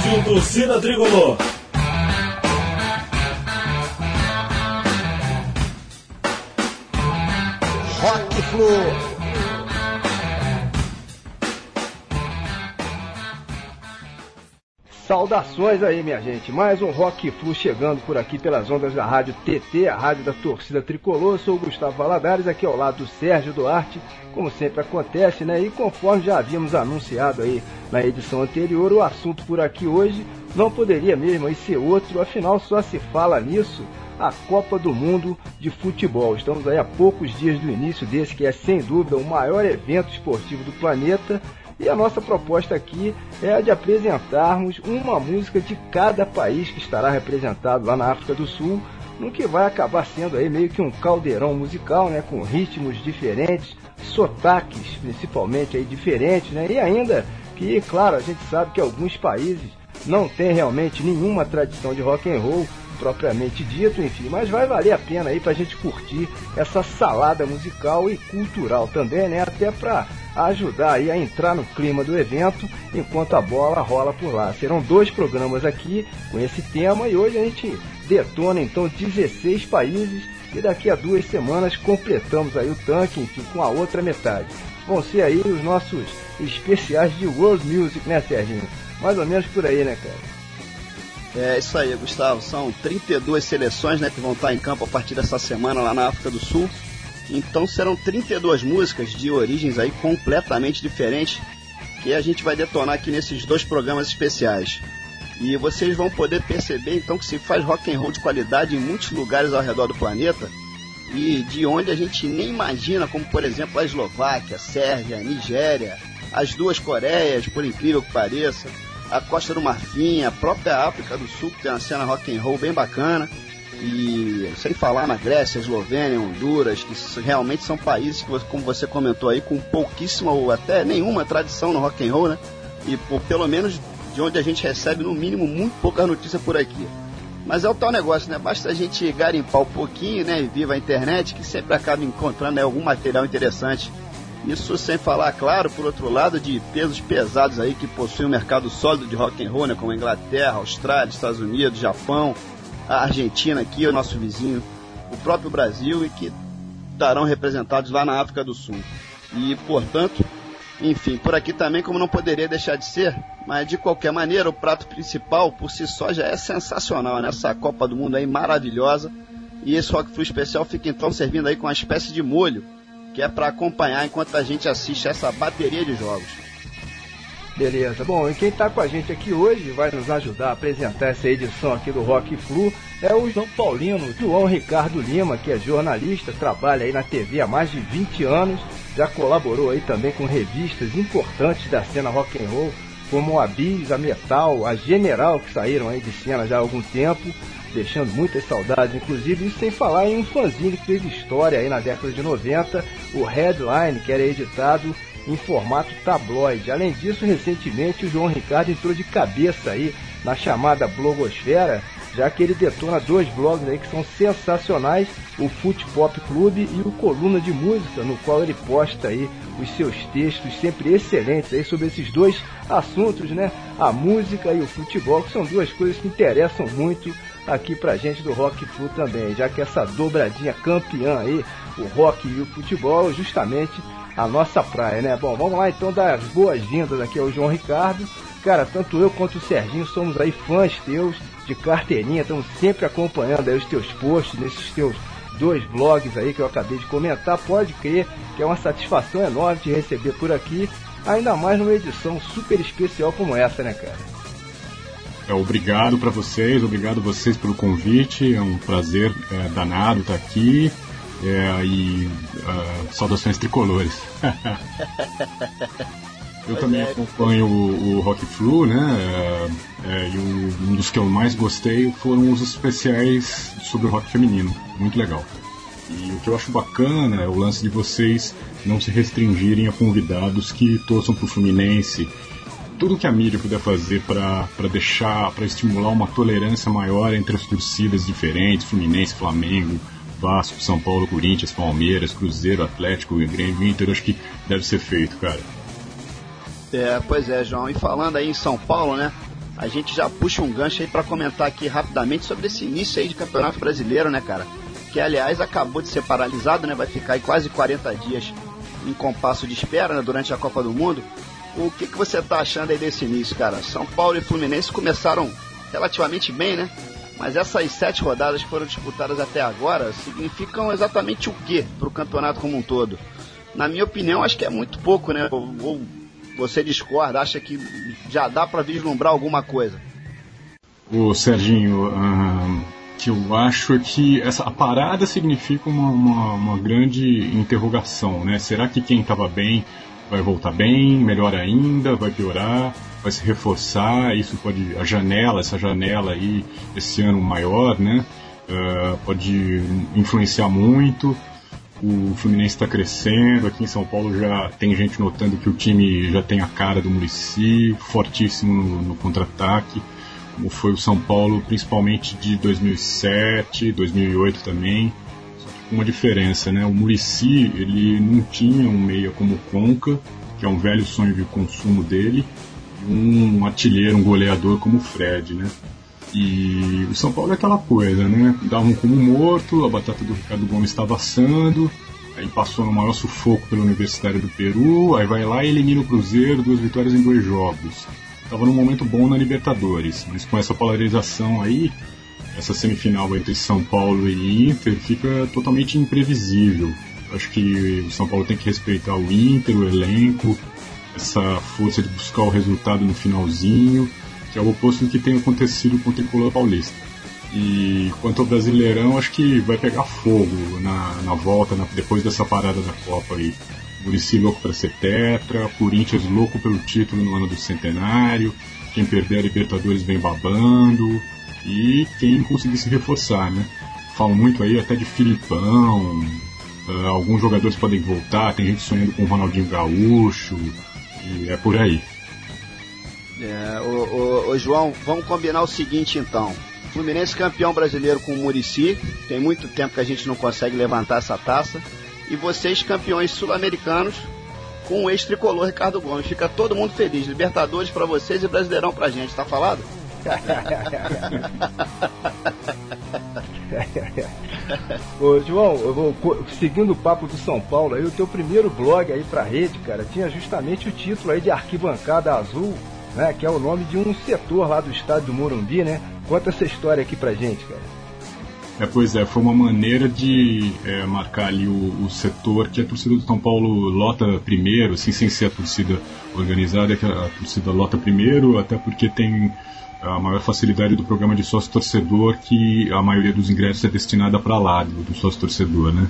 Rádio Torcida Tricolor. Rock Flu. Saudações aí, minha gente. Mais um Rock Flu chegando por aqui pelas ondas da Rádio TT, a rádio da torcida tricolor. Sou o Gustavo Valadares, aqui ao lado do Sérgio Duarte, como sempre acontece, né? E conforme já havíamos anunciado aí na edição anterior, o assunto por aqui hoje não poderia mesmo aí ser outro, afinal só se fala nisso a Copa do Mundo de Futebol. Estamos aí a poucos dias do início desse, que é sem dúvida o maior evento esportivo do planeta e a nossa proposta aqui é a de apresentarmos uma música de cada país que estará representado lá na África do Sul, no que vai acabar sendo aí meio que um caldeirão musical, né, com ritmos diferentes, sotaques principalmente aí diferentes, né, e ainda que, claro, a gente sabe que alguns países não têm realmente nenhuma tradição de rock and roll propriamente dito, enfim, mas vai valer a pena aí pra gente curtir essa salada musical e cultural também, né, até pra ajudar aí a entrar no clima do evento enquanto a bola rola por lá. Serão dois programas aqui com esse tema e hoje a gente detona então 16 países e daqui a duas semanas completamos aí o tanque, enfim, com a outra metade. Vão ser aí os nossos especiais de World Music, né, Serginho? Mais ou menos por aí, né, cara? É isso aí, Gustavo. São 32 seleções né, que vão estar em campo a partir dessa semana lá na África do Sul. Então serão 32 músicas de origens aí completamente diferentes que a gente vai detonar aqui nesses dois programas especiais. E vocês vão poder perceber então que se faz rock and roll de qualidade em muitos lugares ao redor do planeta e de onde a gente nem imagina, como por exemplo a Eslováquia, Sérvia, Nigéria, as duas Coreias, por incrível que pareça, a Costa do Marfim, a própria África do Sul, que tem uma cena rock and roll bem bacana. E sem falar na Grécia, Eslovênia, Honduras, que realmente são países que, como você comentou aí, com pouquíssima ou até nenhuma tradição no rock and roll, né? E por, pelo menos de onde a gente recebe, no mínimo, muito pouca notícia por aqui. Mas é o tal negócio, né? Basta a gente garimpar um pouquinho, né? E viva a internet, que sempre acaba encontrando né, algum material interessante. Isso sem falar, claro, por outro lado, de pesos pesados aí que possuem um mercado sólido de rock and roll, né? Como Inglaterra, Austrália, Estados Unidos, Japão, a Argentina aqui, o nosso vizinho, o próprio Brasil e que estarão representados lá na África do Sul. E, portanto, enfim, por aqui também, como não poderia deixar de ser, mas de qualquer maneira, o prato principal por si só já é sensacional, nessa né? Copa do Mundo aí maravilhosa. E esse Rock Flu especial fica então servindo aí com uma espécie de molho, que é para acompanhar enquanto a gente assiste essa bateria de jogos. Beleza. Bom, e quem está com a gente aqui hoje vai nos ajudar a apresentar essa edição aqui do Rock Flu é o João Paulino, João Ricardo Lima, que é jornalista, trabalha aí na TV há mais de 20 anos, já colaborou aí também com revistas importantes da cena rock and roll, como a Bis, a Metal, a General, que saíram aí de cena já há algum tempo, deixando muitas saudades, inclusive, isso sem falar em um fanzine que fez história aí na década de 90, o Headline, que era editado em formato tabloide. Além disso, recentemente o João Ricardo entrou de cabeça aí na chamada blogosfera, já que ele detona dois blogs aí que são sensacionais, o Foot Pop Clube e o Coluna de Música, no qual ele posta aí os seus textos sempre excelentes aí sobre esses dois assuntos, né? A música e o futebol, que são duas coisas que interessam muito aqui pra gente do Rock Flu também, já que essa dobradinha campeã aí, o rock e o futebol, justamente a nossa praia, né? Bom, vamos lá então dar as boas-vindas aqui ao João Ricardo. Cara, tanto eu quanto o Serginho somos aí fãs teus de carteirinha, estamos sempre acompanhando aí os teus posts nesses teus dois blogs aí que eu acabei de comentar. Pode crer que é uma satisfação enorme te receber por aqui, ainda mais numa edição super especial como essa, né, cara? É, obrigado para vocês, obrigado vocês pelo convite, é um prazer é, danado estar aqui. É, e uh, saudações tricolores. eu também é. acompanho o, o Rock Flu, né? É, é, e o, um dos que eu mais gostei foram os especiais sobre o rock feminino. Muito legal. E o que eu acho bacana é o lance de vocês não se restringirem a convidados que torçam pro Fluminense. Tudo que a mídia puder fazer para deixar, para estimular uma tolerância maior entre as torcidas diferentes, Fluminense, Flamengo, Vasco, São Paulo, Corinthians, Palmeiras, Cruzeiro, Atlético, Grêmio, Inter, acho que deve ser feito, cara. É, pois é, João. E falando aí em São Paulo, né? a gente já puxa um gancho aí para comentar aqui rapidamente sobre esse início aí de Campeonato Brasileiro, né, cara? Que aliás acabou de ser paralisado, né? Vai ficar aí quase 40 dias em compasso de espera né, durante a Copa do Mundo. O que, que você tá achando aí desse início, cara? São Paulo e Fluminense começaram relativamente bem, né? Mas essas sete rodadas que foram disputadas até agora significam exatamente o que para o campeonato como um todo? Na minha opinião, acho que é muito pouco, né? Ou, ou você discorda, acha que já dá para vislumbrar alguma coisa? Ô Serginho, uh, que eu acho que essa a parada significa uma, uma, uma grande interrogação, né? Será que quem estava bem vai voltar bem, melhor ainda, vai piorar? vai se reforçar, isso pode, a janela, essa janela aí, esse ano maior, né, uh, pode influenciar muito. O Fluminense está crescendo, aqui em São Paulo já tem gente notando que o time já tem a cara do Murici, fortíssimo no, no contra-ataque, como foi o São Paulo, principalmente de 2007, 2008 também, uma diferença, né? O Murici ele não tinha um meia como o Conca, que é um velho sonho de consumo dele, um artilheiro, um goleador como o Fred, né? E o São Paulo é aquela coisa, né? Davam como morto, a batata do Ricardo Gomes estava assando, aí passou no maior sufoco pela Universidade do Peru, aí vai lá e elimina o Cruzeiro, duas vitórias em dois jogos. Tava num momento bom na Libertadores, mas com essa polarização aí, essa semifinal entre São Paulo e Inter fica totalmente imprevisível. Acho que o São Paulo tem que respeitar o Inter, o elenco, essa força de buscar o resultado no finalzinho, que é o oposto do que tem acontecido com o tricolor paulista. E quanto ao Brasileirão, acho que vai pegar fogo na, na volta, na, depois dessa parada da Copa aí. Murici louco para ser tetra, Corinthians louco pelo título no ano do centenário, quem perder a Libertadores vem babando, e quem conseguir se reforçar, né? Falam muito aí até de Filipão, uh, alguns jogadores podem voltar, tem gente sonhando com o Ronaldinho Gaúcho, e é por aí. É, o, João, vamos combinar o seguinte então. Fluminense campeão brasileiro com o Murici. Tem muito tempo que a gente não consegue levantar essa taça. E vocês campeões sul-americanos com o ex-tricolor Ricardo Gomes. Fica todo mundo feliz. Libertadores para vocês e Brasileirão pra gente, tá falado? Ô, João, eu vou, seguindo o papo do São Paulo, aí o teu primeiro blog aí pra rede, cara, tinha justamente o título aí de Arquibancada Azul, né? Que é o nome de um setor lá do estádio do Morumbi, né? Conta essa história aqui pra gente, cara. É, pois é, foi uma maneira de é, marcar ali o, o, setor que a torcida do São Paulo lota primeiro, assim, sem ser a torcida organizada, que a torcida lota primeiro, até porque tem a maior facilidade do programa de sócio torcedor que a maioria dos ingressos é destinada para lá do, do sócio torcedor, né?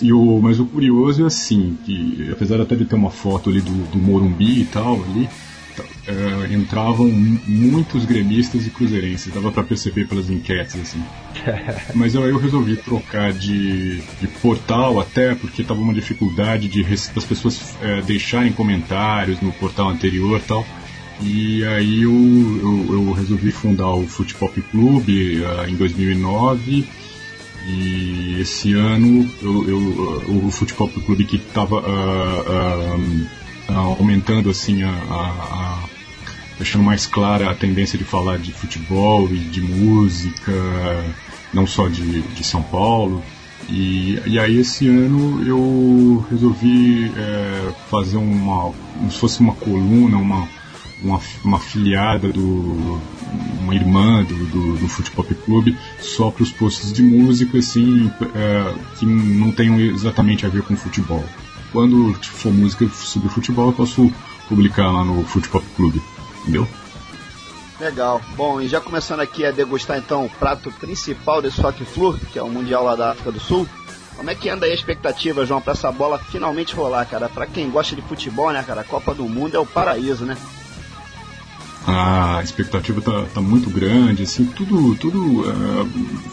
E o, mas o curioso é assim, que apesar até de ter uma foto ali do, do Morumbi e tal ali, é, entravam muitos gremistas e cruzeirenses, dava para perceber pelas enquetes assim. Mas eu, eu resolvi trocar de, de portal até porque tava uma dificuldade de das pessoas é, deixarem comentários no portal anterior tal. E aí eu, eu, eu resolvi fundar o Futepop Club uh, em 2009 e esse ano eu, eu, o Futebol Clube que estava uh, uh, aumentando assim a, a, a, deixando mais clara a tendência de falar de futebol e de música, não só de, de São Paulo. E, e aí esse ano eu resolvi é, fazer uma, como se fosse uma coluna, uma uma, uma afiliada do. uma irmã do, do, do Futebol Clube só para os posts de música, assim, é, que não tenham exatamente a ver com futebol. Quando for música sobre futebol, eu posso publicar lá no Futebol Clube, entendeu? Legal. Bom, e já começando aqui a degustar então o prato principal desse Rock Flu, que é o Mundial lá da África do Sul. Como é que anda aí a expectativa, João, para essa bola finalmente rolar, cara? Para quem gosta de futebol, né, cara? A Copa do Mundo é o paraíso, né? A expectativa tá, tá muito grande, assim, tudo, tudo uh,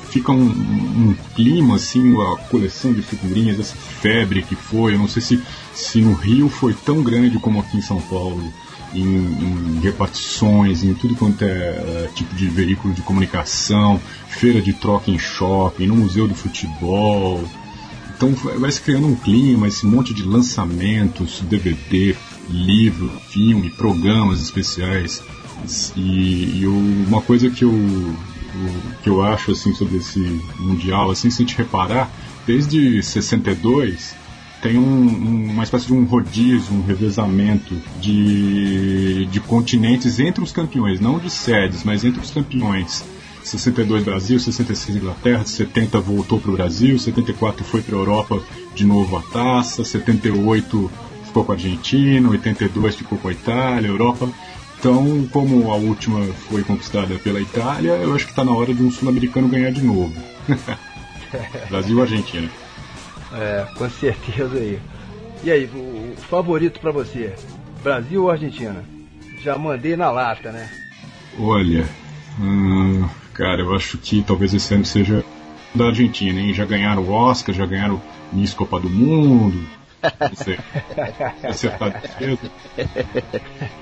fica um, um, clima, assim, a coleção de figurinhas, essa febre que foi, eu não sei se, se no Rio foi tão grande como aqui em São Paulo, em, em repartições, em tudo quanto é uh, tipo de veículo de comunicação, feira de troca em shopping, no museu do futebol, então vai se criando um clima, esse monte de lançamentos, DVD, livro, filme, programas especiais E, e uma coisa que eu, que eu acho assim sobre esse mundial, assim, se a gente reparar, desde 62 tem um, uma espécie de um rodízio, um revezamento de, de continentes entre os campeões, não de sedes, mas entre os campeões. 62 Brasil, 66 Inglaterra, 70 voltou para o Brasil, 74 foi para a Europa de novo a taça, 78 ficou com a Argentina, 82 ficou com a Itália, Europa. Então, como a última foi conquistada pela Itália, eu acho que está na hora de um sul-americano ganhar de novo. Brasil Argentina. É, com certeza aí. E aí, o, favorito para você? Brasil ou Argentina? Já mandei na lata, né? Olha, hum, cara, eu acho que talvez esse ano seja da Argentina, hein? Já ganharam o Oscar, já ganharam Miss Copa do Mundo, você acertar cedo.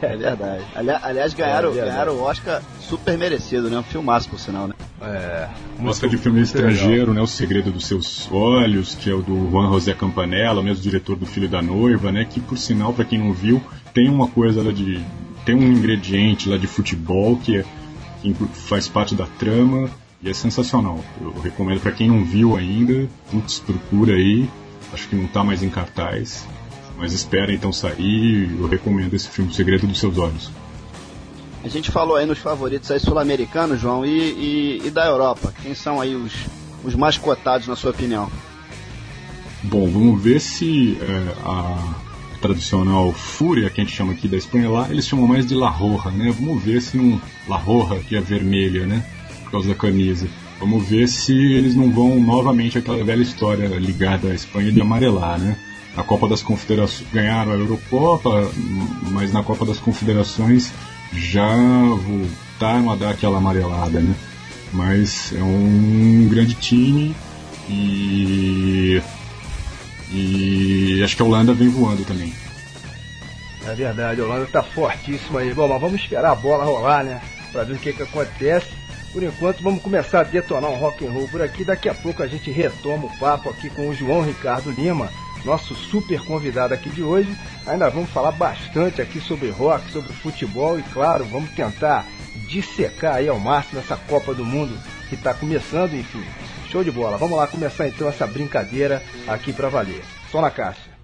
É verdade. Ali, aliás, ganharam, é ganharam o Oscar super merecido, né? Um filmaço, por sinal, né? É. Oscar de filme estrangeiro, legal. né? O Segredo dos Seus Olhos, que é o do Juan José Campanella, o mesmo diretor do Filho da Noiva, né? Que, por sinal, para quem não viu, tem uma coisa lá de. tem um ingrediente lá de futebol que, é, que faz parte da trama e é sensacional. Eu recomendo para quem não viu ainda, putz, procura aí acho que não está mais em cartaz, mas espera então sair. Eu recomendo esse filme, O Segredo dos Seus Olhos. A gente falou aí nos favoritos aí sul-americanos, João, e, e, e, da Europa. Quem são aí os, os mais cotados, na sua opinião? Bom, vamos ver se é, a tradicional Fúria, que a gente chama aqui da Espanha, lá eles chamam mais de La Roja, né? Vamos ver se não. La Roja, que é vermelha, né? Por causa da camisa. Vamos ver se eles não vão novamente aquela velha história ligada à Espanha de amarelar, né? A Copa das Confederações ganharam a Eurocopa, mas na Copa das Confederações já voltaram a dar aquela amarelada, né? Mas é um grande time e e acho que a Holanda vem voando também. É verdade, a Holanda está fortíssima aí. Bom, mas vamos esperar a bola rolar, né? Para ver o que, que acontece. Por enquanto, vamos começar a detonar um rock and roll por aqui. Daqui a pouco a gente retoma o papo aqui com o João Ricardo Lima, nosso super convidado aqui de hoje. Ainda vamos falar bastante aqui sobre rock, sobre futebol e, claro, vamos tentar dissecar aí ao máximo essa Copa do Mundo que está começando, enfim. Show de bola. Vamos lá começar então essa brincadeira aqui para valer. Só na caixa.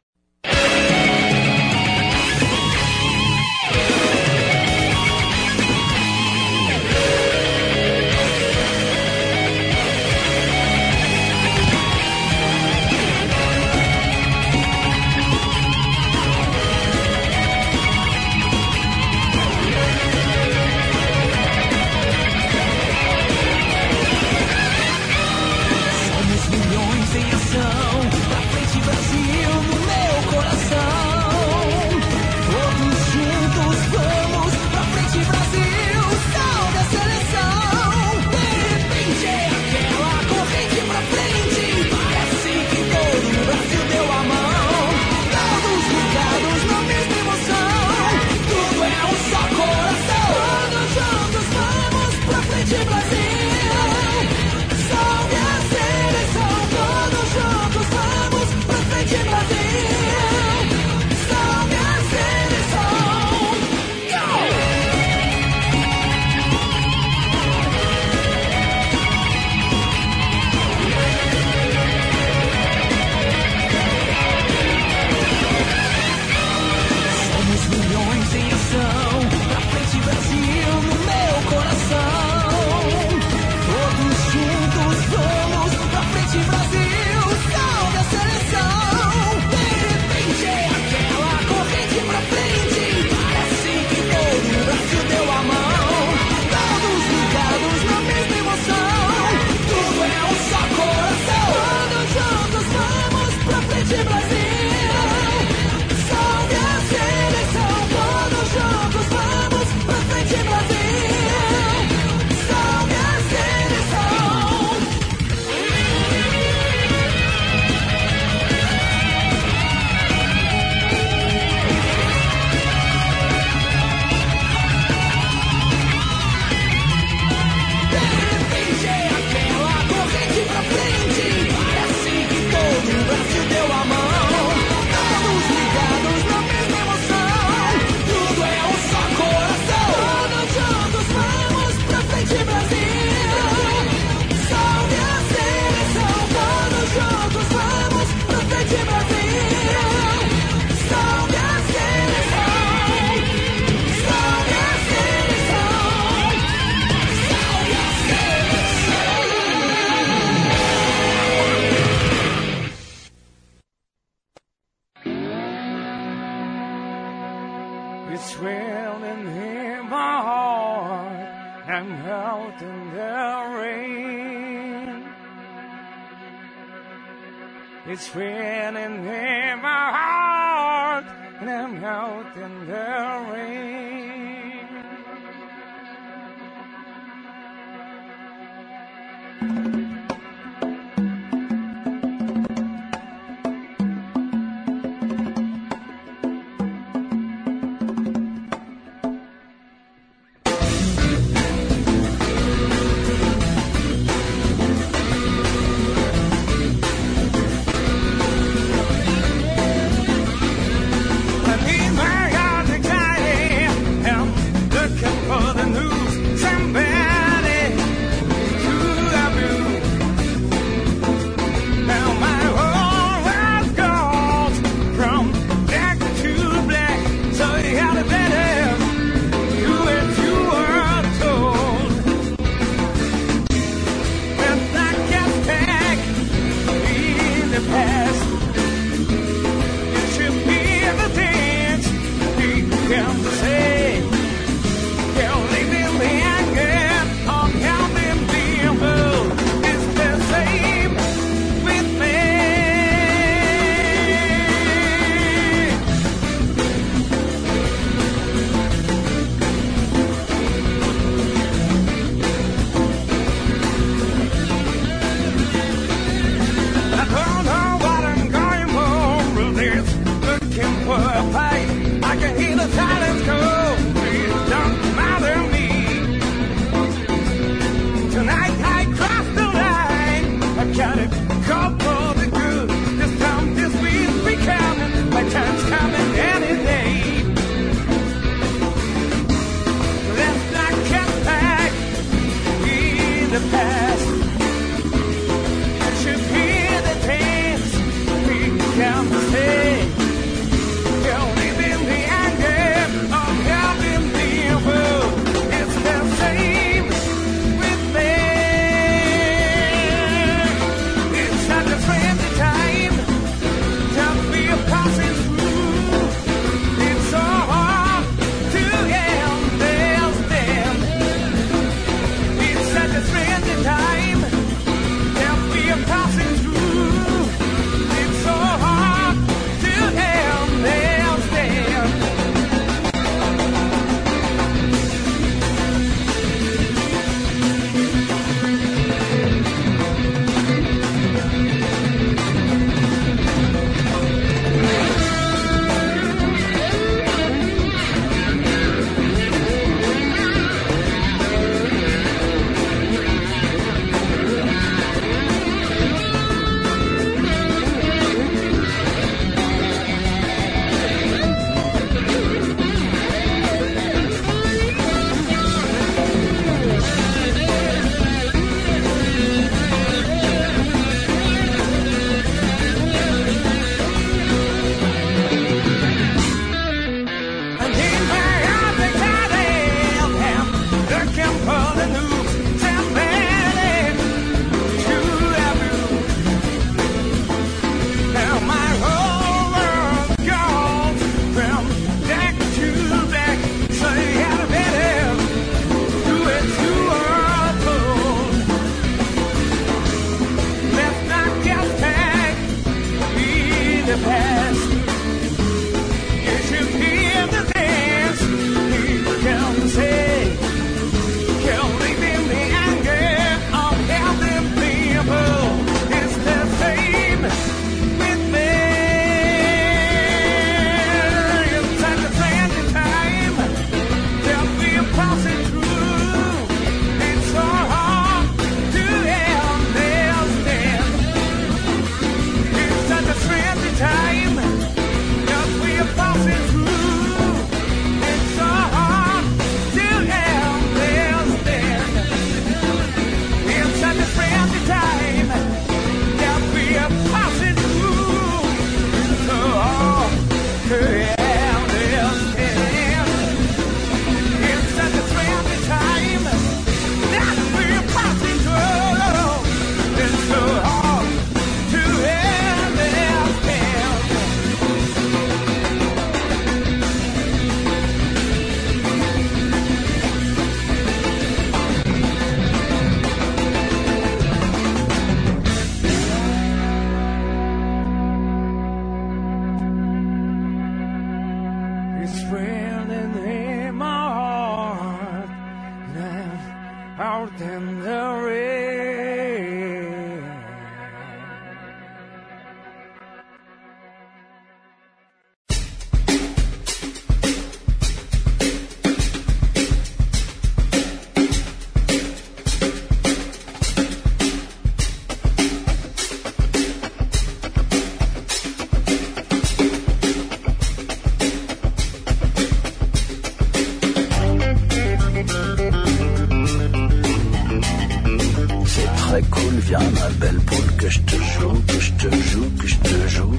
Que je te joue, que je te joue.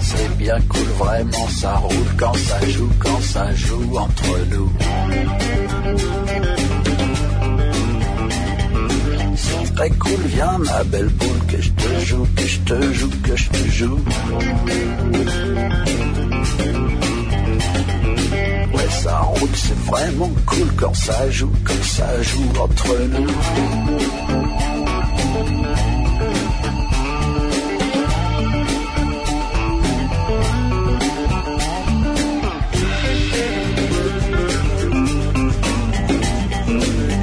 C'est bien cool, vraiment ça roule quand ça joue, quand ça joue entre nous. C'est très cool, viens ma belle poule que je te joue, que je te joue, que je te joue. Ça roule, c'est vraiment cool quand ça joue, quand ça joue entre nous.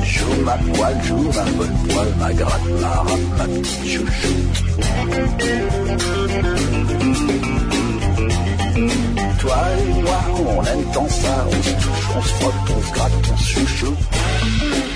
Joue ma poêle, joue ma bonne poêle, ma gratte, ma rate, ma petite chouchou. Toi et moi, on aime tant ça, on se touche, on se frotte, on se gratte, on se chouchoute.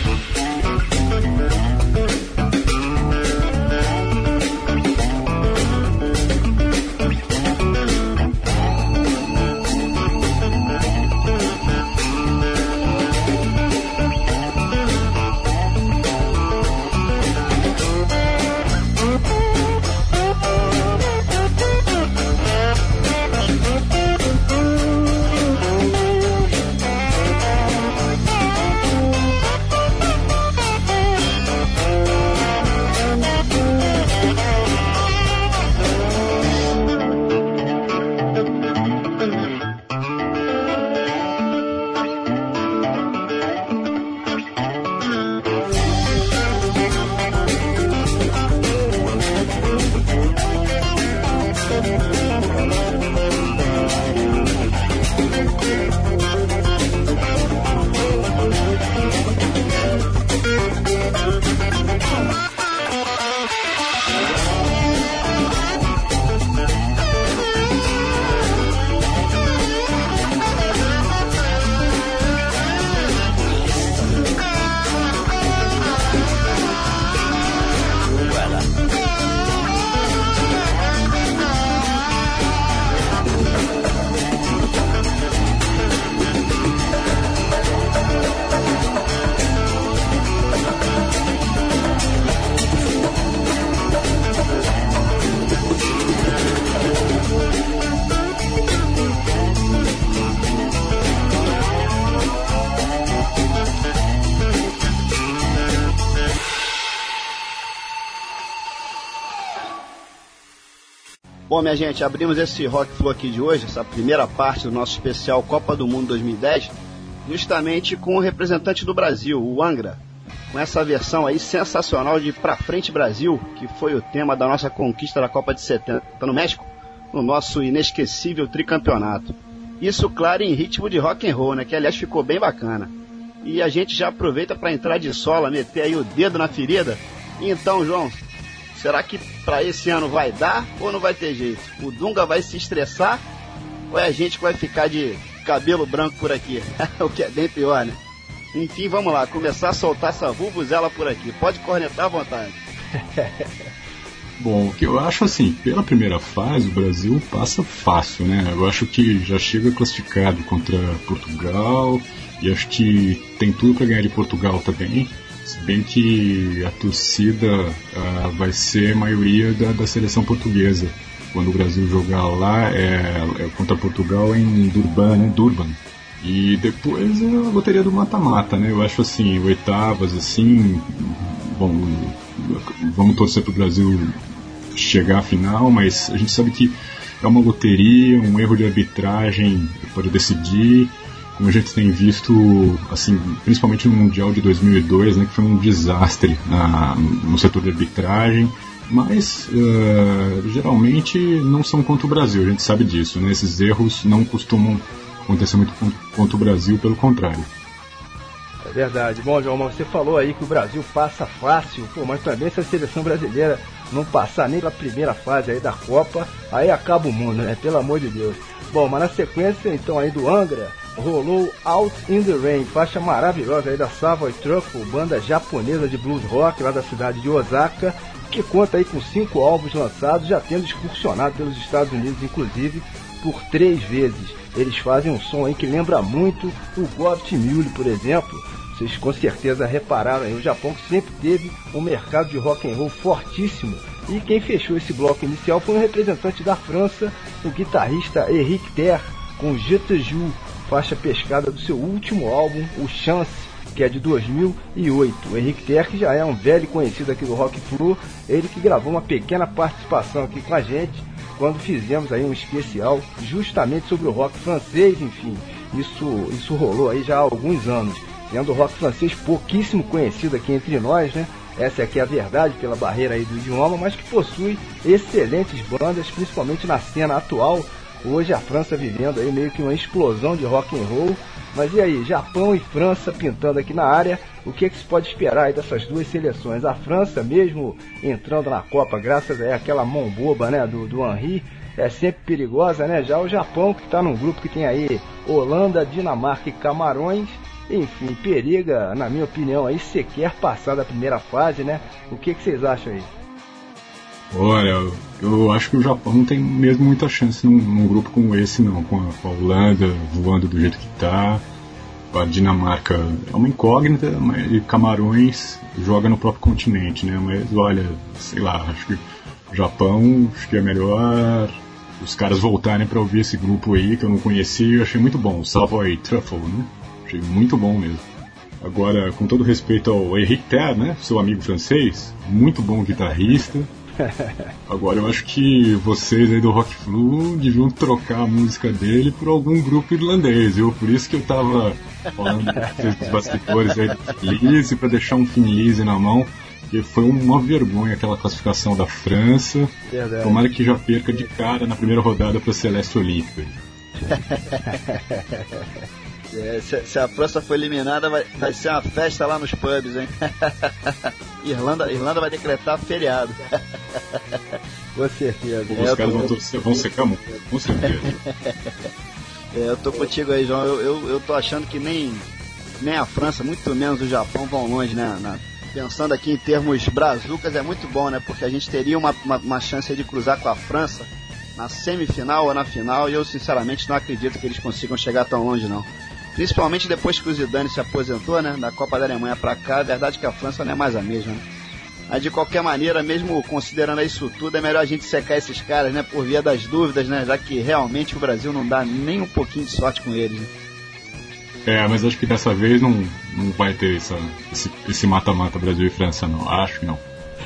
Minha gente, abrimos esse Rock Flow aqui de hoje, essa primeira parte do nosso especial Copa do Mundo 2010, justamente com o representante do Brasil, o Angra, com essa versão aí sensacional de Pra Frente Brasil, que foi o tema da nossa conquista da Copa de 70 no México, no nosso inesquecível tricampeonato. Isso, claro, em ritmo de rock and roll, né, que aliás ficou bem bacana. E a gente já aproveita para entrar de sola, meter aí o dedo na ferida. Então, João, será que para esse ano vai dar ou não vai ter jeito? O Dunga vai se estressar ou é a gente que vai ficar de cabelo branco por aqui? o que é bem pior, né? Enfim, vamos lá, começar a soltar essa vulvuzela por aqui. Pode cornetar à vontade. Bom, o que eu acho assim, pela primeira fase o Brasil passa fácil, né? Eu acho que já chega classificado contra Portugal e acho que tem tudo para ganhar de Portugal também. Se bem que a torcida ah, vai ser a maioria da, da seleção portuguesa. Quando o Brasil jogar lá é, é contra Portugal em Durban, né? Durban. E depois é a loteria do mata-mata, né? Eu acho assim, oitavas, assim. Bom, vamos torcer para o Brasil chegar à final, mas a gente sabe que é uma loteria, um erro de arbitragem para decidir. Como a gente tem visto, assim, principalmente no Mundial de 2002, né, que foi um desastre na, no setor de arbitragem. Mas uh, geralmente não são contra o Brasil, a gente sabe disso. Né? Esses erros não costumam acontecer muito contra o Brasil, pelo contrário. É verdade. Bom, João, você falou aí que o Brasil passa fácil, pô, mas também se a seleção brasileira não passar nem pela primeira fase aí da Copa, aí acaba o mundo, né? Pelo amor de Deus. Bom, mas na sequência então aí do Angra, rolou Out in the Rain, faixa maravilhosa aí da Savoy Truffle, banda japonesa de blues rock lá da cidade de Osaka, que conta aí com cinco álbuns lançados, já tendo excursionado pelos Estados Unidos, inclusive, por três vezes. Eles fazem um som aí que lembra muito o Goft Mule, por exemplo. Vocês com certeza repararam aí, o Japão sempre teve um mercado de rock and roll fortíssimo. E quem fechou esse bloco inicial foi um representante da França, o guitarrista Eric Ter, com Je Te Joue, faixa pescada do seu último álbum, o Chance, que é de 2008. O Henrique Ter, que já é um velho conhecido aqui do Rock Flu, ele que gravou uma pequena participação aqui com a gente quando fizemos aí um especial justamente sobre o rock francês, enfim. Isso, isso rolou aí já há alguns anos, sendo o rock francês pouquíssimo conhecido aqui entre nós, né? Essa aqui é a verdade pela barreira aí do idioma, mas que possui excelentes bandas, principalmente na cena atual, Hoje a França vivendo aí meio que uma explosão de rock and roll. Mas e aí, Japão e França pintando aqui na área, o que, é que se pode esperar aí dessas duas seleções? A França, mesmo entrando na Copa, graças a aquela mão boba né, do, do Henri, é sempre perigosa, né? Já o Japão, que está num grupo que tem aí Holanda, Dinamarca e Camarões, enfim, periga, na minha opinião, aí sequer passar da primeira fase, né? O que, que vocês acham aí? Olha, eu acho que o Japão não tem mesmo muita chance num, num grupo como esse, não. Com a, com a, Holanda voando do jeito que está, a Dinamarca é uma incógnita, mas, e Camarões joga no próprio continente, né? Mas olha, sei lá, acho que o Japão, acho que é melhor os caras voltarem para ouvir esse grupo aí que eu não conhecia eu achei muito bom, Savoy Truffle, né? Achei muito bom mesmo. Agora, com todo respeito ao Henrique Ter, né? Seu amigo francês, muito bom guitarrista Agora eu acho que vocês aí do Rock Flu deviam trocar a música dele por algum grupo irlandês, viu? Por isso que eu tava falando dos bastidores aí do Lise, pra deixar um fim Lise na mão. Porque foi uma vergonha aquela classificação da França. Verdade. Tomara que já perca de cara na primeira rodada pra Celeste Olímpica. É, se, se, a França for eliminada, vai, vai ser uma festa lá nos pubs, hein? Irlanda, Irlanda vai decretar feriado. Com certeza. Os é, caras tô... vão, secar muito, com certeza. É, eu tô contigo aí, João. Eu, eu, eu tô achando que nem, nem a França, muito menos o Japão vão longe, né? Na, pensando aqui em termos brazucas, é muito bom, né? Porque a gente teria uma, uma, uma chance de cruzar com a França na semifinal ou na final, e eu sinceramente não acredito que eles consigam chegar tão longe, não. Principalmente depois que o Zidane se aposentou, né? Da Copa da Alemanha para cá, a verdade é que a França não é mais a mesma, né? Mas de qualquer maneira, mesmo considerando isso tudo, é melhor a gente secar esses caras, né? Por via das dúvidas, né? Já que realmente o Brasil não dá nem um pouquinho de sorte com eles, né? É, mas acho que dessa vez não, não vai ter essa, esse mata-mata Brasil e França, não. Acho que não.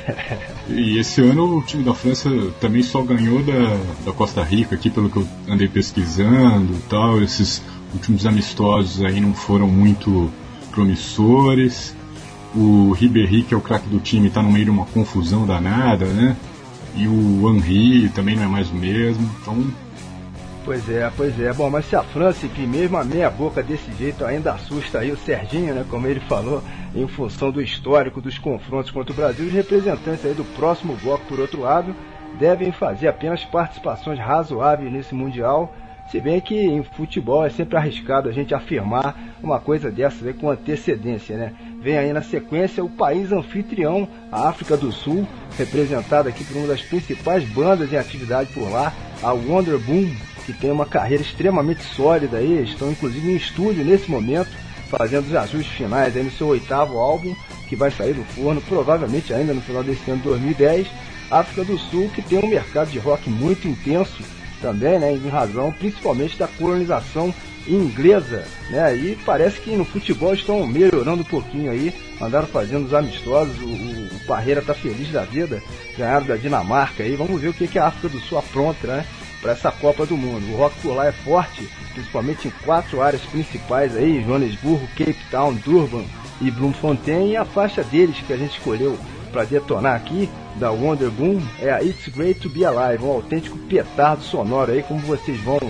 E esse ano o time da França também só ganhou da, da Costa Rica, aqui pelo que eu andei pesquisando e tal. Esses últimos amistosos aí não foram muito promissores. O Ribéry, que é o craque do time, está no meio de uma confusão danada, né? E o Henry também não é mais o mesmo, então... Pois é, pois é. Bom, mas se a França, enfim, mesmo a meia boca desse jeito ainda assusta aí o Serginho, né? Como ele falou, em função do histórico dos confrontos contra o Brasil, os representantes aí do próximo bloco, por outro lado, devem fazer apenas participações razoáveis nesse Mundial se bem que em futebol é sempre arriscado a gente afirmar uma coisa dessas aí com antecedência, né? Vem aí na sequência o país anfitrião, a África do Sul, representado aqui por uma das principais bandas em atividade por lá, a Wonder Boom, que tem uma carreira extremamente sólida aí, estão inclusive em estúdio nesse momento, fazendo os ajustes finais aí no seu oitavo álbum, que vai sair do forno provavelmente ainda no final desse ano de 2010. África do Sul, que tem um mercado de rock muito intenso também, né, em razão principalmente da colonização inglesa, né, e parece que no futebol estão melhorando um pouquinho aí, andaram fazendo os amistosos, o, o, Parreira tá feliz da vida, ganharam da Dinamarca aí, vamos ver o que, que a África do Sul apronta, né, para essa Copa do Mundo. O rock por lá é forte, principalmente em quatro áreas principais aí, Joanesburgo, Cape Town, Durban e Bloemfontein, e a faixa deles que a gente escolheu para detonar aqui, da Wonder Boom é a It's Great to Be Alive, um autêntico petardo sonoro aí, como vocês vão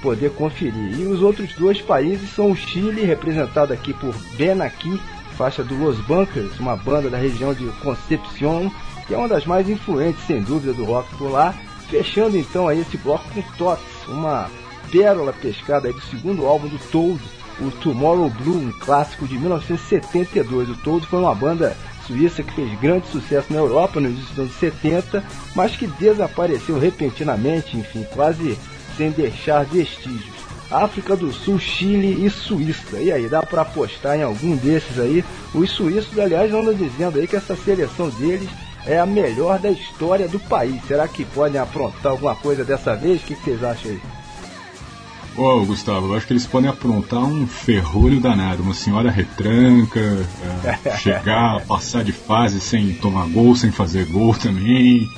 poder conferir. E os outros dois países são o Chile, representado aqui por Ben Aqui, faixa do Los Bunkers, uma banda da região de Concepción, que é uma das mais influentes, sem dúvida, do rock por lá. Fechando então aí esse bloco com Tots, uma pérola pescada aí do segundo álbum do Toad, o Tomorrow Blue, um clássico de 1972. O Toad foi uma banda suíça que fez grande sucesso na Europa nos anos 70, mas que desapareceu repentinamente, enfim, quase sem deixar vestígios. África do Sul, Chile e Suíça. E aí, dá para apostar em algum desses aí? Os suíços, aliás, andam dizendo aí que essa seleção deles é a melhor da história do país. Será que podem aprontar alguma coisa dessa vez? O que vocês acham aí? Ô, oh, Gustavo, eu acho que eles podem aprontar um ferrolho danado, uma senhora retranca, é, chegar, passar de fase sem tomar gol, sem fazer gol também.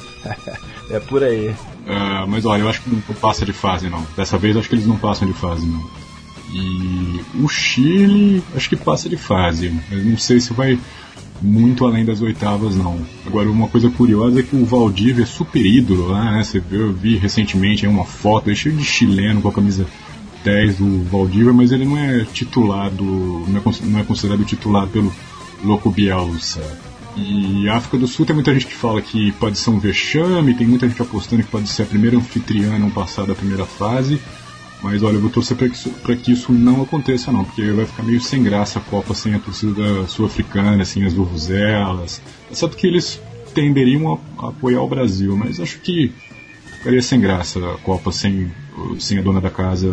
é por aí. É, mas olha, eu acho que não passa de fase não. Dessa vez eu acho que eles não passam de fase não. E o Chile, acho que passa de fase. Eu não sei se vai muito além das oitavas, não. Agora, uma coisa curiosa é que o Valdívia é super ídolo lá, né? Você viu, eu vi recentemente uma foto, é cheio de chileno com a camisa 10 do Valdívia, mas ele não é titulado, não é, não é considerado titular pelo Loco Bielsa. E África do Sul tem muita gente que fala que pode ser um vexame, tem muita gente apostando que pode ser a primeira anfitriã não passar da primeira fase. Mas olha, eu vou torcer para que, isso, que isso não aconteça não, porque vai ficar meio sem graça a Copa sem a torcida sul-africana, sem as vuvuzelas. É certo que eles tenderiam a, a, apoiar o Brasil, mas acho que ficaria sem graça a Copa sem, sem a dona da casa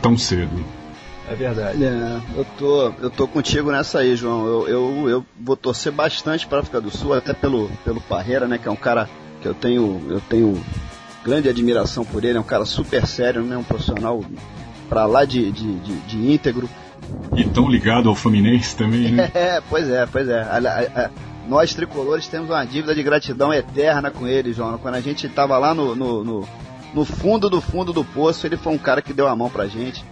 tão cedo. É verdade. É, eu, tô, eu tô contigo nessa aí, João. Eu, eu, eu vou torcer bastante para a África do Sul, até pelo, pelo Parreira, né, que é um cara que eu tenho, eu tenho grande admiração por ele, é um cara super sério, né? Um profissional para lá de, de, de, de, íntegro. E tão ligado ao Fluminense também, né? É, pois é, pois é. A, a, a, nós tricolores temos uma dívida de gratidão eterna com ele, João. Quando a gente estava lá no, no, no, no, fundo do fundo do poço, ele foi um cara que deu a mão pra gente.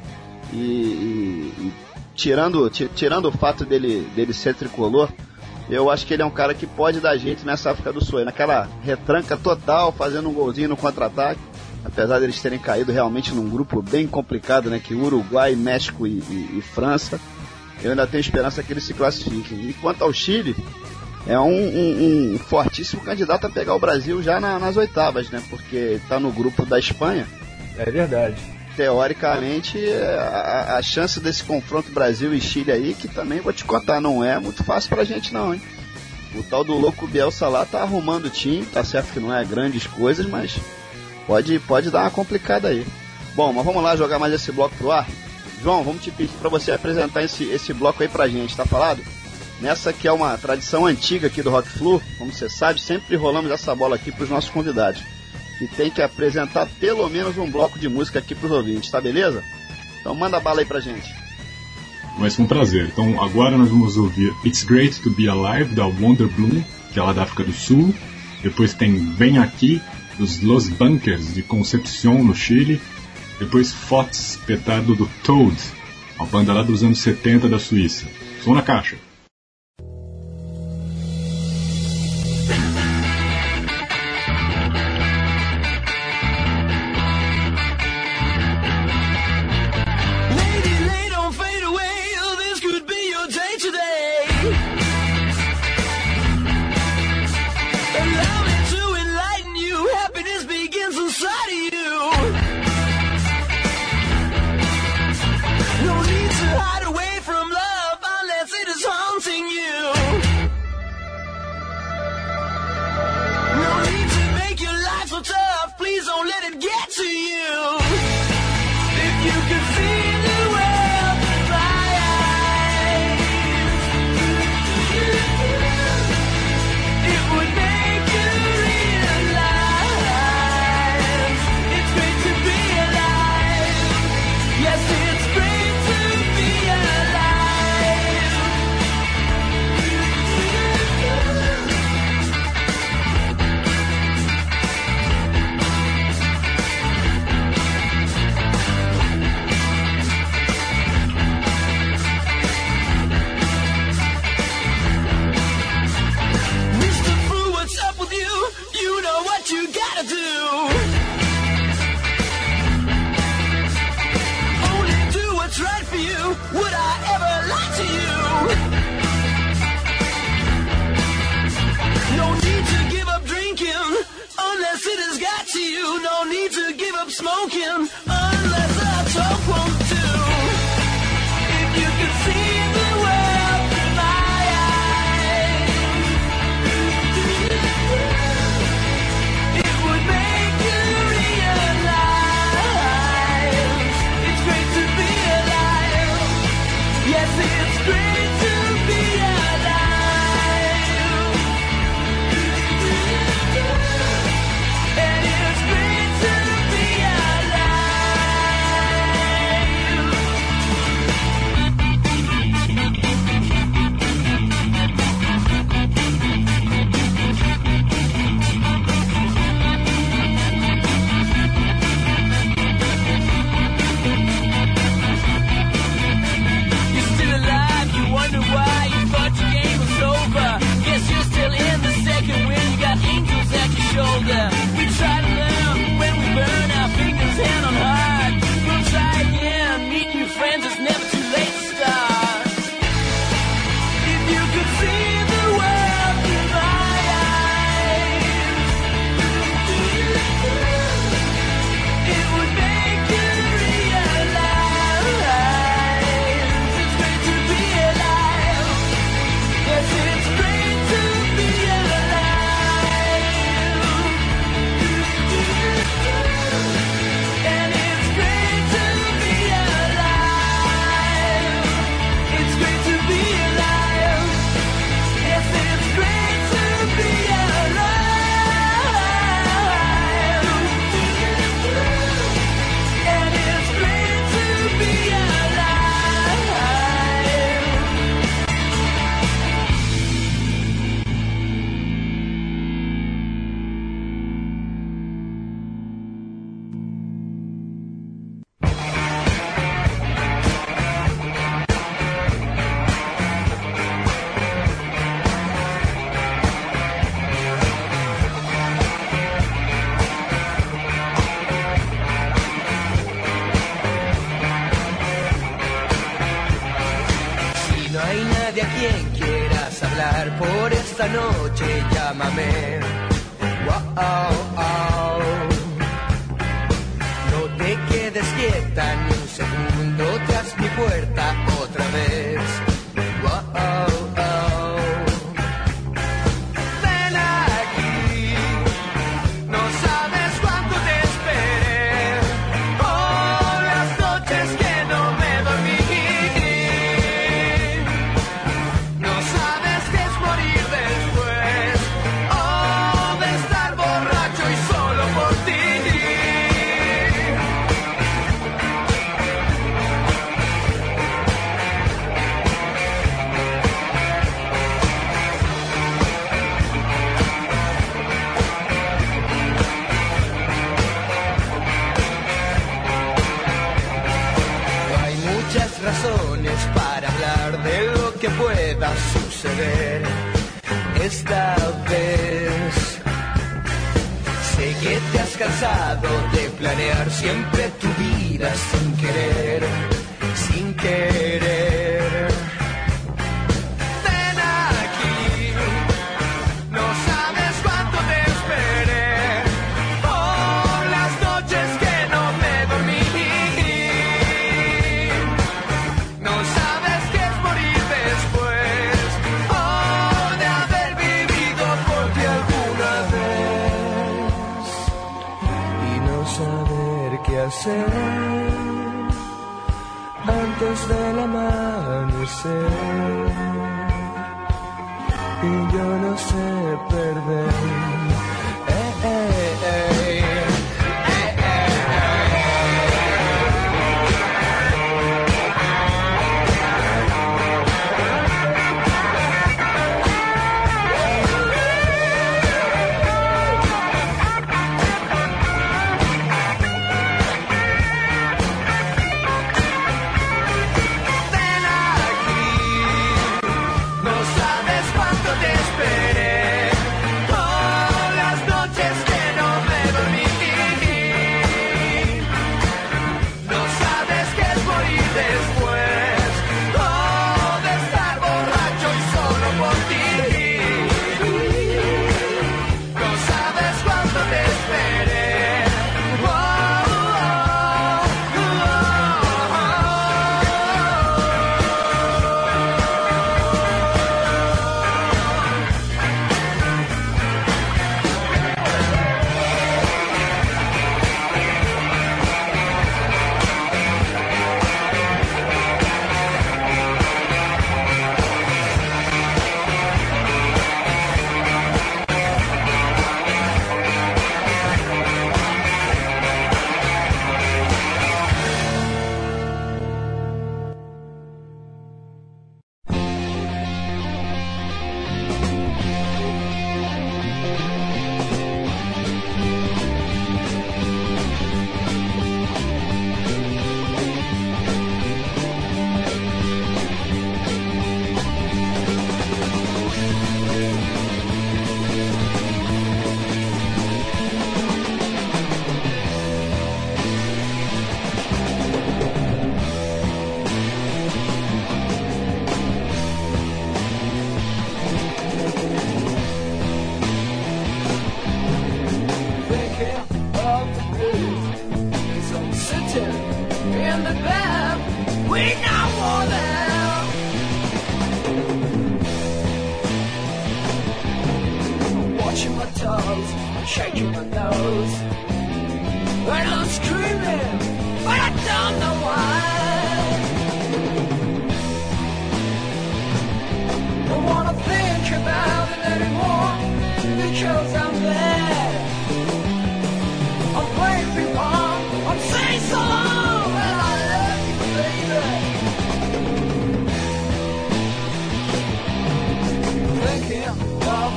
E, e, e tirando, tirando o fato dele, dele ser tricolor, eu acho que ele é um cara que pode dar jeito nessa África do Sul, naquela retranca total, fazendo um golzinho no contra-ataque. Apesar deles terem caído realmente num grupo bem complicado, né? Que Uruguai, México e, e, e França. Eu ainda tenho esperança que eles se classifiquem. E quanto ao Chile, é um, um, um fortíssimo candidato a pegar o Brasil já na, nas oitavas, né? Porque está no grupo da Espanha. É verdade teoricamente, a, a, chance desse confronto Brasil e Chile aí, que também vou te contar, não é muito fácil pra gente não, hein? O tal do louco Bielsa lá tá arrumando o time, tá certo que não é grandes coisas, mas pode, pode dar uma complicada aí. Bom, mas vamos lá jogar mais esse bloco pro ar? João, vamos te pedir para você apresentar esse, esse bloco aí pra gente, tá falado? Nessa que é uma tradição antiga aqui do Rock Flu, como você sabe, sempre rolamos essa bola aqui pros nossos convidados que tem que apresentar pelo menos um bloco de música aqui para os ouvintes, tá beleza? Então manda bala aí pra gente. Ser um prazer. Então agora nós vamos ouvir It's Great to Be Alive da Wonder Bloom, que é lá da África do Sul. Depois tem Vem Aqui dos Los Bunkers de Concepción no Chile. Depois Fox, petado do Toad, uma banda lá dos anos 70 da Suíça. Som na caixa.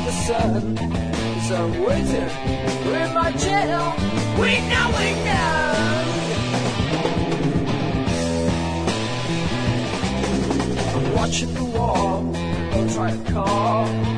the sun. So wizard, we're my jail. We know we know. I'm watching the wall. Don't try to call.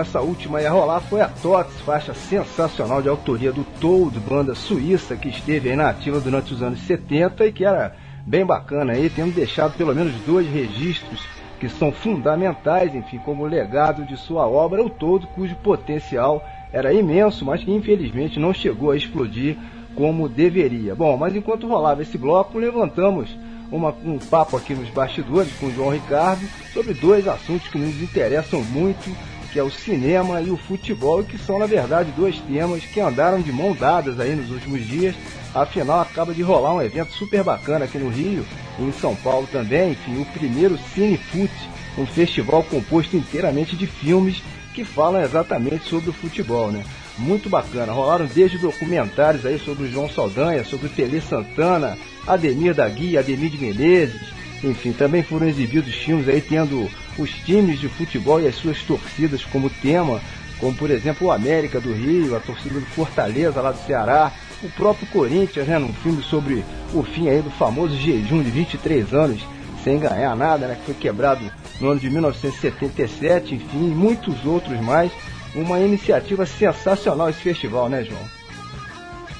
Essa última ia rolar foi a Tots, faixa sensacional de autoria do Toad, banda suíça que esteve aí na ativa durante os anos 70 e que era bem bacana aí, tendo deixado pelo menos dois registros que são fundamentais, enfim, como legado de sua obra, o Toad, cujo potencial era imenso, mas que infelizmente não chegou a explodir como deveria. Bom, mas enquanto rolava esse bloco, levantamos uma, um papo aqui nos bastidores com o João Ricardo sobre dois assuntos que nos interessam muito que é o cinema e o futebol, que são, na verdade, dois temas que andaram de mão dadas aí nos últimos dias. Afinal, acaba de rolar um evento super bacana aqui no Rio, em São Paulo também, enfim, o primeiro Cinefute, um festival composto inteiramente de filmes que falam exatamente sobre o futebol, né? Muito bacana. Rolaram desde documentários aí sobre o João Saldanha, sobre o Tele Santana, Ademir da Guia, Ademir de Menezes, enfim, também foram exibidos filmes aí tendo os times de futebol e as suas torcidas como tema, como por exemplo o América do Rio, a torcida do Fortaleza lá do Ceará, o próprio Corinthians, né, num filme sobre o fim aí do famoso jejum de 23 anos sem ganhar nada, né, que foi quebrado no ano de 1977, enfim, e muitos outros mais. Uma iniciativa sensacional esse festival, né, João?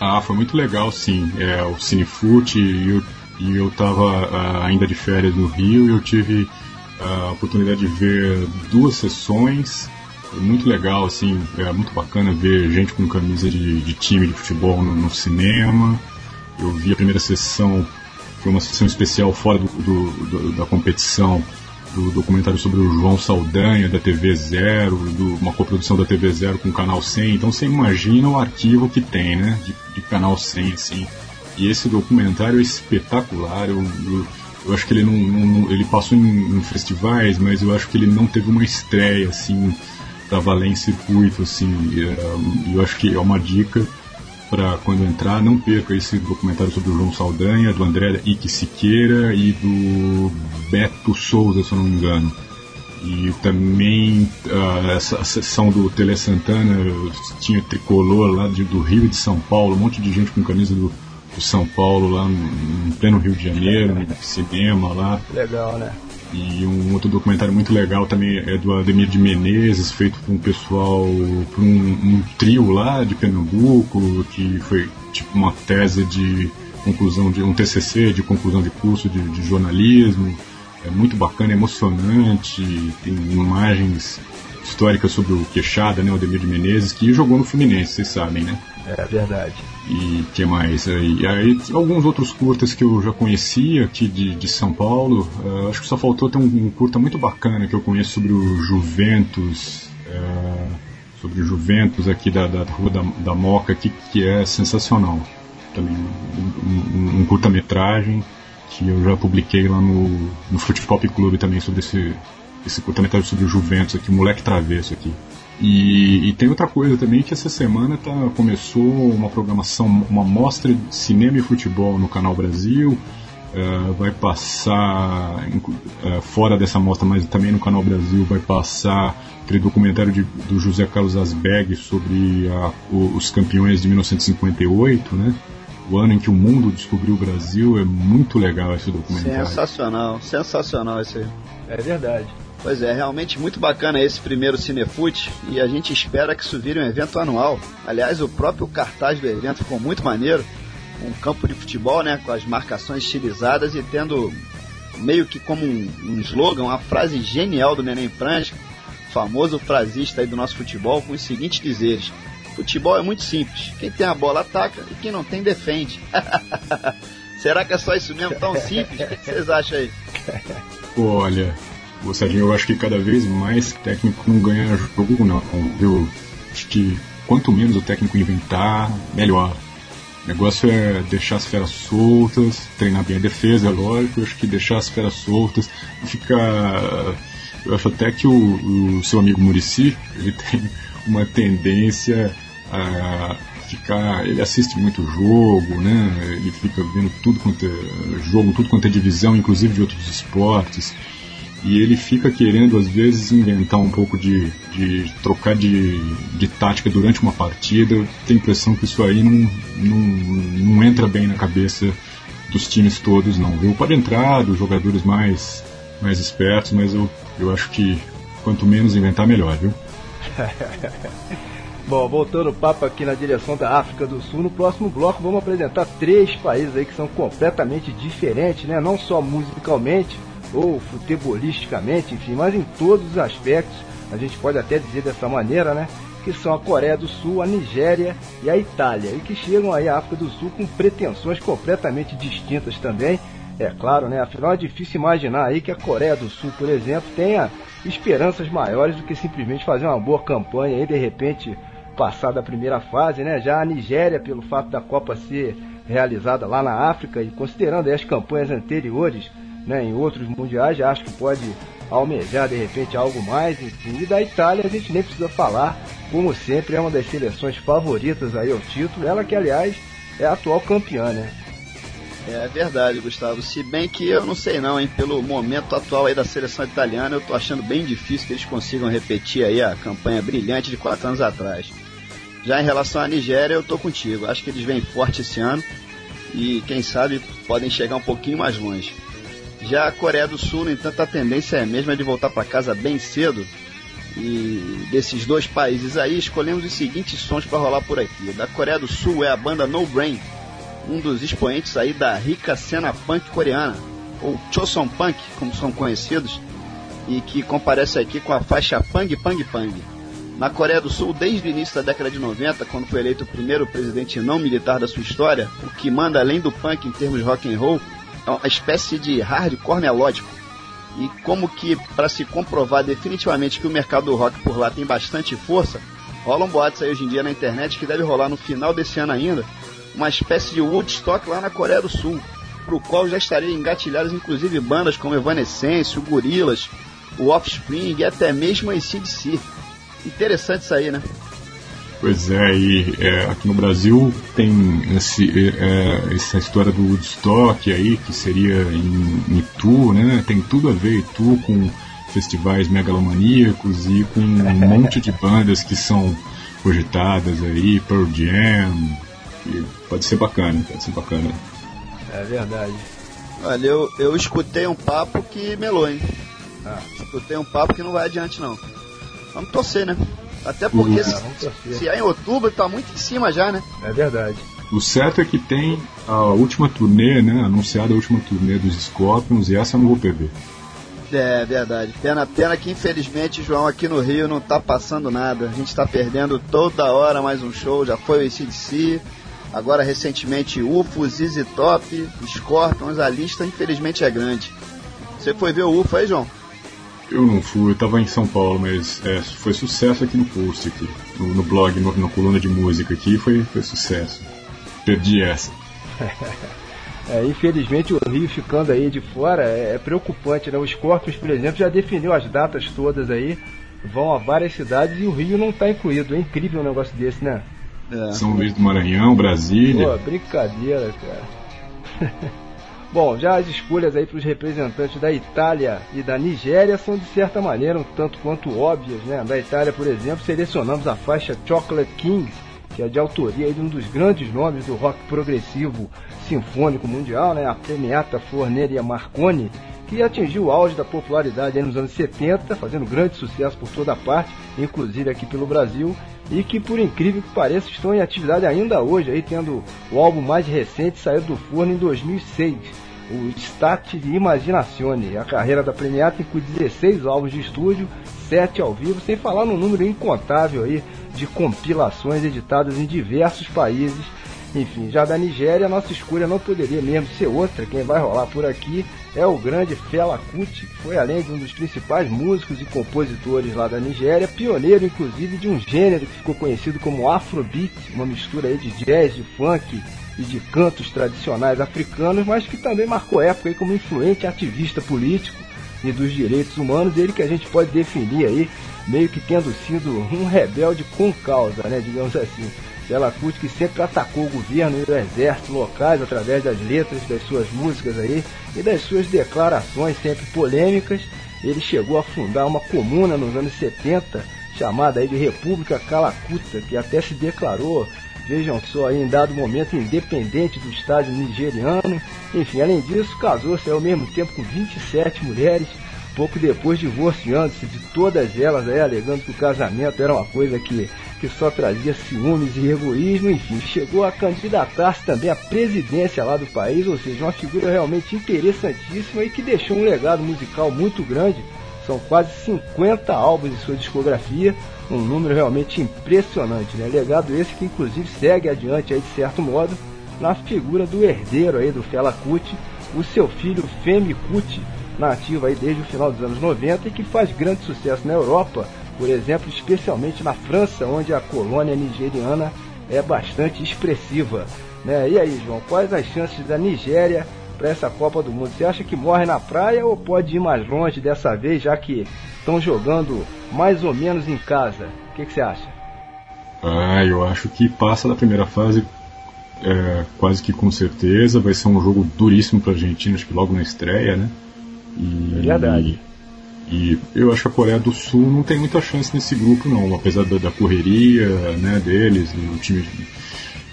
Ah, foi muito legal, sim. É, o Cinefute e e eu estava ah, ainda de férias no Rio e eu tive a oportunidade de ver duas sessões. Muito legal, assim, é muito bacana ver gente com camisa de, de time de futebol no, no, cinema. Eu vi a primeira sessão, foi uma sessão especial fora do, do, do, da competição, do documentário sobre o João Saldanha, da TV Zero, do, uma coprodução da TV Zero com o Canal 100. Então você imagina o arquivo que tem, né, de, de Canal 100, assim. E esse documentário é espetacular. Eu, eu eu acho que ele não, não ele passou em, em, festivais, mas eu acho que ele não teve uma estreia assim para valer circuito assim. É, eu acho que é uma dica para quando entrar, não perca esse documentário sobre o João Saldanha, do André Ike Siqueira e do Beto Souza, se eu não me engano. E também uh, essa sessão do Tele Santana tinha tricolor lá de, do Rio e de São Paulo, um monte de gente com camisa do, do São Paulo, lá no pleno Rio de Janeiro, no cinema lá. Legal, né? E um outro documentário muito legal também é do Ademir de Menezes, feito por um pessoal, por um, um trio lá de Pernambuco, que foi tipo uma tese de conclusão de um TCC de conclusão de curso de, de jornalismo. É muito bacana, emocionante, tem imagens históricas sobre o Queixada, né, o Ademir de Menezes, que jogou no Fluminense, vocês sabem, né? É verdade. E que mais? E aí alguns outros curtas que eu já conhecia aqui de, de São Paulo. Uh, acho que só faltou ter um, um, curta muito bacana que eu conheço sobre o Juventus. Uh, sobre o Juventus aqui da, da Rua da, da Moca, que, que é sensacional. Também um, um, um curta-metragem que eu já publiquei lá no, no Foot Pop Club também sobre esse, esse curta-metragem sobre o Juventus aqui, Moleque Travesso aqui. E, e, tem outra coisa também que essa semana tá, começou uma programação, uma mostra de cinema e futebol no Canal Brasil. Uh, vai passar uh, fora dessa mostra, mas também no Canal Brasil vai passar aquele documentário de, do José Carlos Asbeg sobre a, o, os campeões de 1958, né? O ano em que o mundo descobriu o Brasil é muito legal esse documentário. Sensacional, sensacional esse aí. É verdade. Pois é, realmente muito bacana esse primeiro Cinefute e a gente espera que isso vire um evento anual. Aliás, o próprio cartaz do evento ficou muito maneiro. Um campo de futebol, né, com as marcações estilizadas e tendo meio que como um, um slogan, uma frase genial do Neném Prancha, famoso frasista aí do nosso futebol, com os seguintes dizeres: Futebol é muito simples. Quem tem a bola ataca e quem não tem defende. Será que é só isso mesmo tão simples? O que vocês acham aí? Olha, o Serginho, eu acho que cada vez mais técnico não ganha jogo, não, viu? Acho que quanto menos o técnico inventar, melhor. O negócio é deixar as feras soltas, treinar bem a defesa, é lógico. Eu acho que deixar as feras soltas ficar. Eu acho até que o, o seu amigo Murici ele tem uma tendência a ficar. Ele assiste muito jogo, né? Ele fica vendo tudo quanto é jogo, tudo quanto é divisão, inclusive de outros esportes. E ele fica querendo, às vezes, inventar um pouco de, de trocar de, de tática durante uma partida. Eu tenho a impressão que isso aí não, não, não entra bem na cabeça dos times todos, não. Viu? Pode entrar dos jogadores mais, mais espertos, mas eu, eu acho que quanto menos inventar, melhor, viu? Bom, voltando o papo aqui na direção da África do Sul, no próximo bloco vamos apresentar três países aí que são completamente diferentes, né? Não só musicalmente ou futebolisticamente, enfim, mas em todos os aspectos, a gente pode até dizer dessa maneira, né? Que são a Coreia do Sul, a Nigéria e a Itália, e que chegam aí à África do Sul com pretensões completamente distintas também. É claro, né? Afinal é difícil imaginar aí que a Coreia do Sul, por exemplo, tenha esperanças maiores do que simplesmente fazer uma boa campanha e de repente passar da primeira fase, né? Já a Nigéria, pelo fato da Copa ser realizada lá na África e considerando as campanhas anteriores, né, em outros mundiais, já acho que pode almejar de repente algo mais, enfim. E da Itália a gente nem precisa falar, como sempre é uma das seleções favoritas aí ao título, ela que aliás é a atual campeã, né? É verdade, Gustavo. Se bem que eu não sei não, hein? Pelo momento atual aí da seleção italiana, eu tô achando bem difícil que eles consigam repetir aí a campanha brilhante de quatro anos atrás. Já em relação à Nigéria, eu tô contigo. Acho que eles vêm forte esse ano e quem sabe podem chegar um pouquinho mais longe. Já a Coreia do Sul, no entanto, a tendência é a mesma de voltar para casa bem cedo. E desses dois países aí, escolhemos os seguintes sons para rolar por aqui. Da Coreia do Sul é a banda No Brain, um dos expoentes aí da rica cena punk coreana, ou Choson Punk, como são conhecidos, e que comparece aqui com a faixa Pang Pang Pang. Na Coreia do Sul, desde o início da década de 90, quando foi eleito o primeiro presidente não militar da sua história, o que manda além do punk em termos rock and roll uma espécie de hardcore melódico. E como que para se comprovar definitivamente que o mercado do rock por lá tem bastante força, rolam boatos aí hoje em dia na internet que deve rolar no final desse ano ainda uma espécie de Woodstock lá na Coreia do Sul, para o qual já estariam engatilhadas inclusive bandas como Evanescence, o Gorillaz, o Offspring e até mesmo a ACDC. Interessante isso aí, né? Pois é, e é, aqui no Brasil tem esse, é, essa história do Woodstock aí, que seria em, em Itu, né? Tem tudo a ver Itu com festivais megalomaníacos e com um monte de bandas que são cogitadas aí, Pearl Jam, pode ser bacana, pode ser bacana. É verdade. Olha, eu, eu escutei um papo que melou, hein? Ah. Escutei um papo que não vai adiante, não. Vamos torcer, né? Até porque uhum. se, se é em outubro, tá muito em cima já, né? É verdade. O certo é que tem a última turnê, né? Anunciada a última turnê dos Scorpions e essa eu não vou perder. É verdade. Pena, pena que infelizmente, João, aqui no Rio não tá passando nada. A gente tá perdendo toda hora mais um show. Já foi o ACDC, agora recentemente UFO, ZZ Top, Scorpions. A lista infelizmente é grande. Você foi ver o UFO aí, João? Eu não fui, eu tava em São Paulo, mas é, foi sucesso aqui no post, aqui, no, no blog, no, na coluna de música aqui, foi, foi sucesso. Perdi essa. É, infelizmente o Rio ficando aí de fora é, é, preocupante, né? O Scorpions, por exemplo, já definiu as datas todas aí, vão a várias cidades e o Rio não está incluído. É incrível um negócio desse, né? É. São Luís do Maranhão, Brasília. Pô, brincadeira, cara. Bom, já as escolhas aí para os representantes da Itália e da Nigéria são de certa maneira um tanto quanto óbvias, né? Da Itália, por exemplo, selecionamos a faixa Chocolate King, que é de autoria de um dos grandes nomes do rock progressivo sinfônico mundial, né? A premiata Forneria Marconi, que atingiu o auge da popularidade nos anos 70, fazendo grande sucesso por toda parte, inclusive aqui pelo Brasil, e que por incrível que pareça estão em atividade ainda hoje, aí tendo o álbum mais recente saído do forno em 2006, o Stat de Imaginazione. A carreira da Premiata inclui 16 álbuns de estúdio, 7 ao vivo, sem falar no número incontável aí de compilações editadas em diversos países. Enfim, já da Nigéria, nossa escolha não poderia mesmo ser outra. Quem vai rolar por aqui é o grande Fela Kuti, que foi além de um dos principais músicos e compositores lá da Nigéria, pioneiro inclusive de um gênero que ficou conhecido como Afrobeat, uma mistura de jazz, de funk e de cantos tradicionais africanos, mas que também marcou época como influente ativista político e dos direitos humanos, ele que a gente pode definir aí meio que tendo sido um rebelde com causa, né, digamos assim. Bela Kuti que sempre atacou o governo e o exército locais através das letras das suas músicas aí e das suas declarações sempre polêmicas. Ele chegou a fundar uma comuna nos anos 70 chamada aí de República Calacuta, que até se declarou, vejam só, aí, em dado momento independente do Estado nigeriano. Enfim, além disso, casou-se ao mesmo tempo com 27 mulheres, pouco depois divorciando-se de todas elas, aí, alegando que o casamento era uma coisa que, que só trazia ciúmes e egoísmo, enfim, chegou a candidatar-se também à presidência lá do país, ou seja, uma figura realmente interessantíssima e que deixou um legado musical muito grande são quase 50 álbuns em sua discografia, um número realmente impressionante, né? Legado esse que inclusive segue adiante aí de certo modo na figura do herdeiro aí do Fela Kuti, o seu filho Femi Kuti, nativo aí desde o final dos anos 90 e que faz grande sucesso na Europa, por exemplo, especialmente na França, onde a colônia nigeriana é bastante expressiva. Né? E aí, João, quais as chances da Nigéria para essa Copa do Mundo? Você acha que morre na praia ou pode ir mais longe dessa vez, já que estão jogando mais ou menos em casa? O que, que você acha? Ah, eu acho que passa da primeira fase é, quase que com certeza. Vai ser um jogo duríssimo para a Argentina, acho que logo na estreia, né? E, é verdade. E, eu acho que a Coreia do Sul não tem muita chance nesse grupo, não. Apesar da, da correria né, deles, do time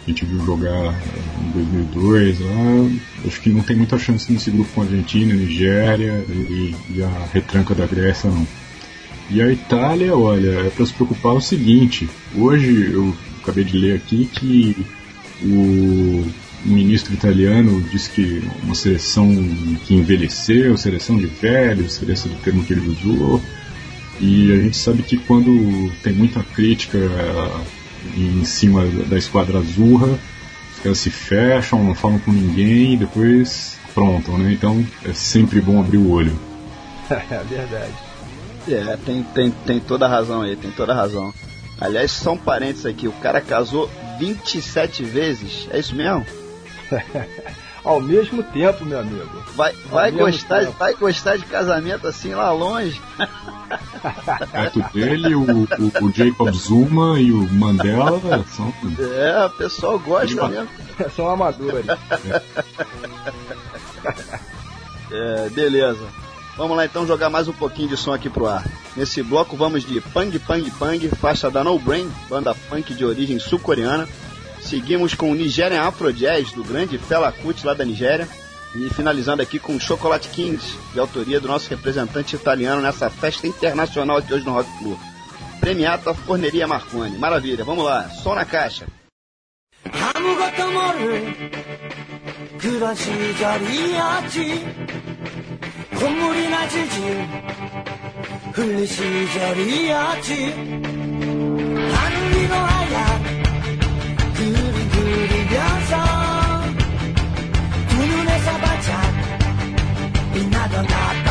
a gente viu jogar em 2002 lá, acho que não tem muita chance nesse grupo com a Argentina, Nigéria e, e a retranca da Grécia não. E a Itália, olha, é para se preocupar o seguinte, hoje eu acabei de ler aqui que o ministro italiano disse que uma seleção que envelheceu, seleção de velhos, esse é o termo que ele usou, e a gente sabe que quando tem muita crítica em cima da esquadra azurra, os caras se fecham, não falam com ninguém e depois pronto, né? Então é sempre bom abrir o olho. é verdade. É, tem, tem, tem toda a razão aí, tem toda a razão. Aliás, só um parênteses aqui, o cara casou 27 vezes, é isso mesmo? Ao mesmo tempo, meu amigo. Vai, vai, gostar, vai gostar de casamento assim lá longe? Perto dele, o, o, o, Jacob Zuma e o Mandela são. É, o pessoal gosta mesmo. são amadores. É, beleza. Vamos lá então jogar mais um pouquinho de som aqui pro ar. Nesse bloco vamos de Pang Pang Pang, faixa da No Brain, banda funk de origem sul-coreana Seguimos com o Nigerian Afro Jazz, do grande Fela Kuti, lá da Nigéria. E finalizando aqui com Chocolate Kings, de autoria do nosso representante italiano nessa festa internacional aqui hoje no Rock Club. Premiata Forneria Marconi. Maravilha, vamos lá, som na caixa. Not.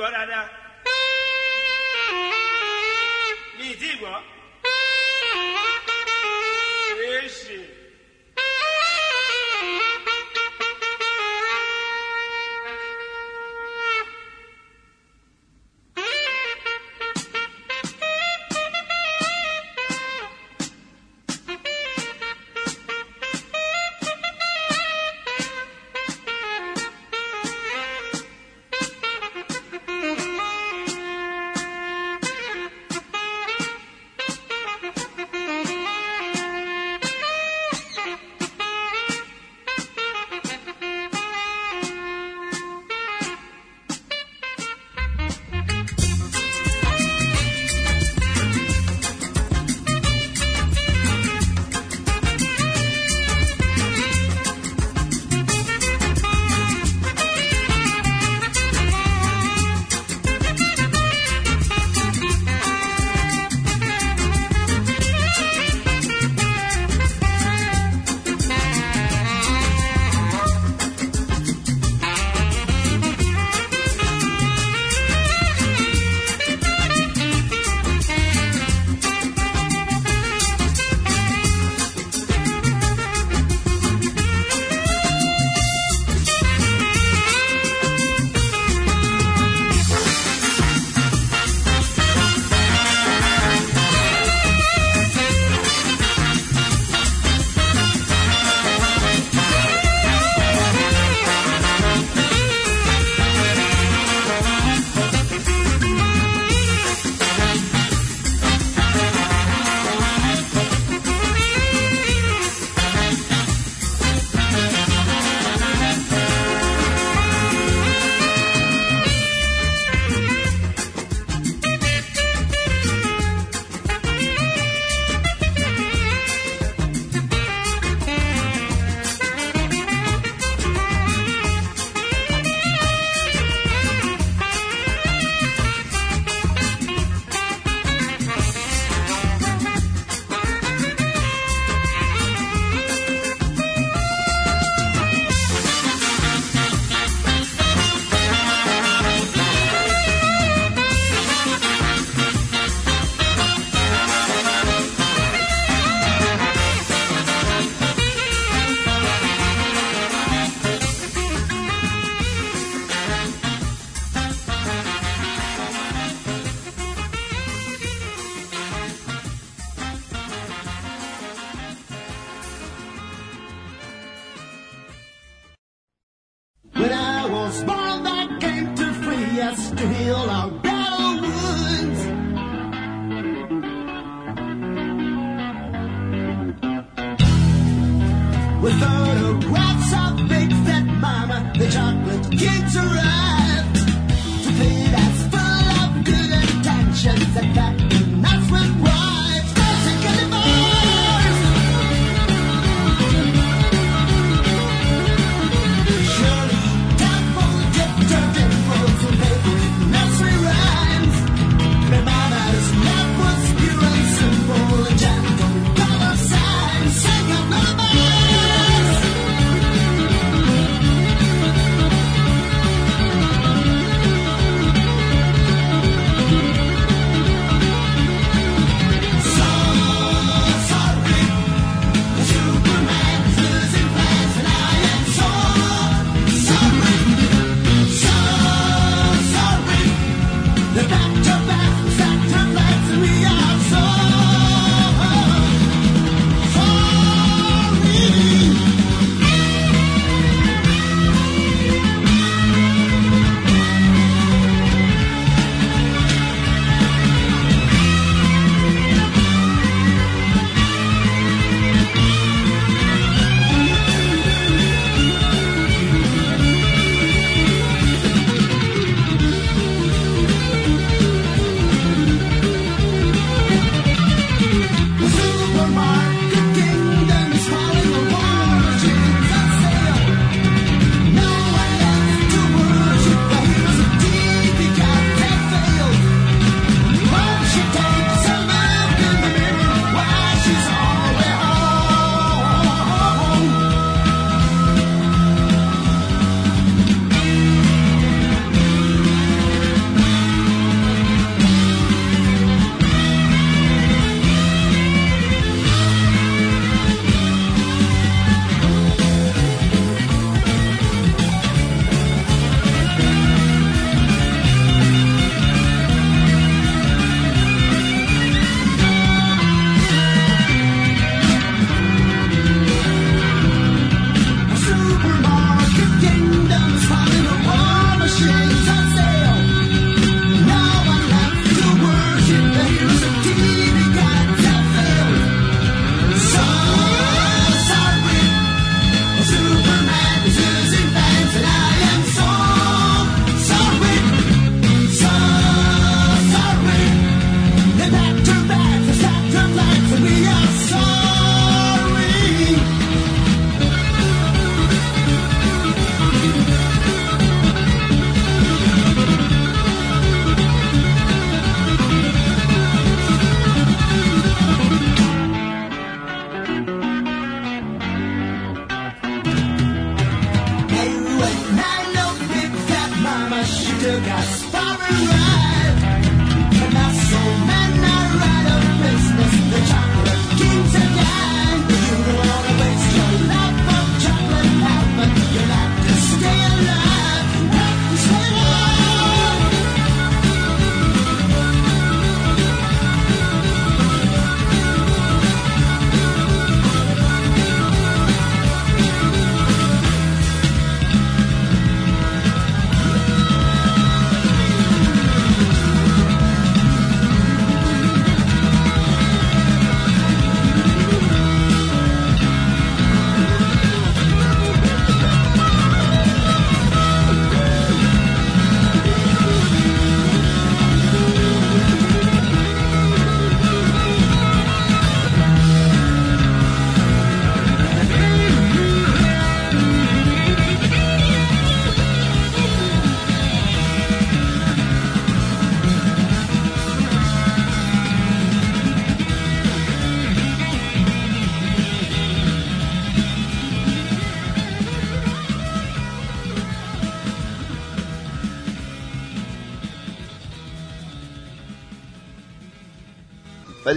Gbọ́ dáadáa, mi ì tí.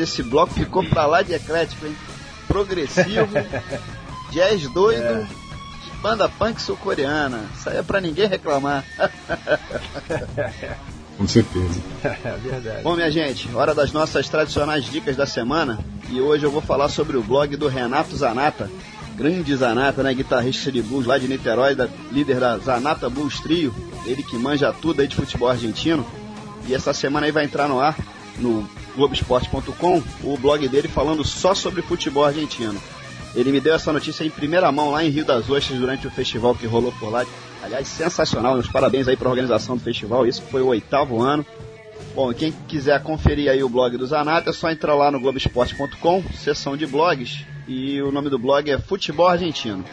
Esse bloco ficou pra lá de eclético, hein? Progressivo, jazz doido, banda punk sul-coreana. Isso aí é pra ninguém reclamar. Com certeza. É verdade. Bom, minha gente, hora das nossas tradicionais dicas da semana. E hoje eu vou falar sobre o blog do Renato Zanata. Grande Zanata, né? Guitarrista de blues lá de Niterói, da- líder da Zanata Blues Trio. Ele que manja tudo aí de futebol argentino. E essa semana aí vai entrar no ar, no Globoesporte.com, o blog dele falando só sobre futebol argentino. Ele me deu essa notícia em primeira mão lá em Rio das Ostras durante o festival que rolou por lá. Aliás, sensacional. Meus parabéns aí para a organização do festival. Isso foi o oitavo ano. Bom, quem quiser conferir aí o blog do Zanata, é só entrar lá no Globoesporte.com, seção de blogs, e o nome do blog é Futebol Argentino.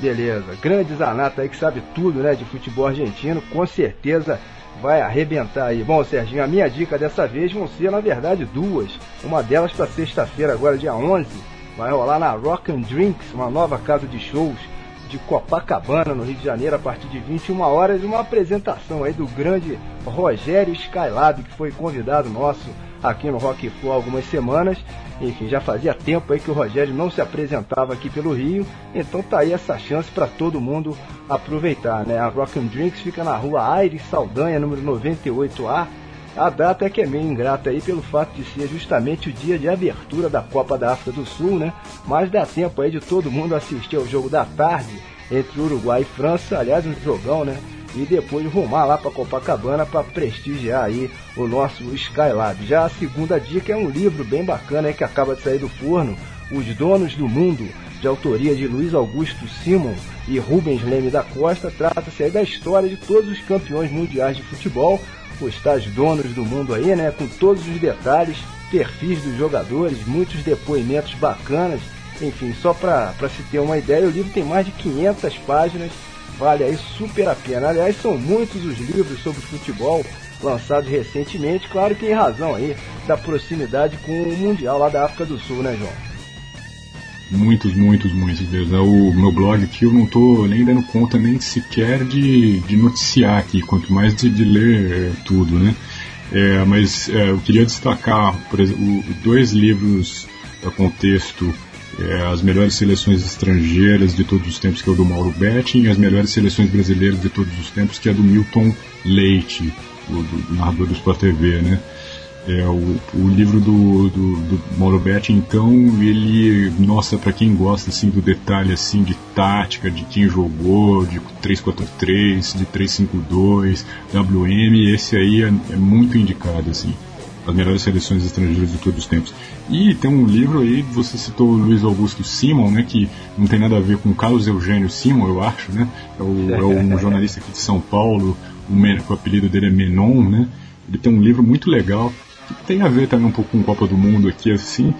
Beleza. Grande Zanata aí que sabe tudo, né, de futebol argentino, com certeza vai arrebentar aí. Bom, Serginho, a minha dica dessa vez vão ser, na verdade, duas. Uma delas para sexta-feira, agora dia 11, vai rolar na Rock and Drinks, uma nova casa de shows de Copacabana, no Rio de Janeiro, a partir de 21 horas, uma apresentação aí do grande Rogério Skylab, que foi convidado nosso aqui no Rock Flow há algumas semanas. Enfim, já fazia tempo aí que o Rogério não se apresentava aqui pelo Rio, então tá aí essa chance para todo mundo aproveitar, né? A Rock and Drinks fica na rua Aires Saldanha, número 98A. A data é que é meio ingrata aí pelo fato de ser justamente o dia de abertura da Copa da África do Sul, né? Mas dá tempo aí de todo mundo assistir ao jogo da tarde entre Uruguai e França, aliás, um jogão, né? E depois rumar lá para Copacabana para prestigiar aí o nosso Skylab. Já a segunda dica é um livro bem bacana aí que acaba de sair do forno, Os Donos do Mundo, de autoria de Luiz Augusto Simon e Rubens Leme da Costa. Trata-se aí da história de todos os campeões mundiais de futebol, os tais donos do mundo aí, né? Com todos os detalhes, perfis dos jogadores, muitos depoimentos bacanas. Enfim, só para se ter uma ideia, o livro tem mais de 500 páginas, vale aí super a pena. Aliás, são muitos os livros sobre futebol lançados recentemente, claro que em razão aí da proximidade com o Mundial lá da África do Sul, né, João? Muitos, muitos, muitos deles. É O meu blog aqui eu não tô nem dando conta nem sequer de, de noticiar aqui, quanto mais de, de ler tudo, né? É, mas é, eu queria destacar, por exemplo, dois livros a contexto, é, as melhores seleções estrangeiras de todos os tempos, que é o do Mauro Betting, e as melhores seleções brasileiras de todos os tempos, que é do Milton Leite, o do, narrador do Sport TV, né? É, o, o livro do, do, do Mauro Betti, então, ele, nossa, para quem gosta assim do detalhe assim de tática, de quem jogou, de 343, de 352, WM, esse aí é, é muito indicado assim. As melhores seleções estrangeiras de todos os tempos. E tem um livro aí, você citou o Luiz Augusto Simon, né, que não tem nada a ver com o Carlos Eugênio Simon, eu acho, né? É, o, é um jornalista aqui de São Paulo, o, men- o apelido dele é Menon, né? Ele tem um livro muito legal que tem a ver também um pouco com Copa do Mundo aqui, assim,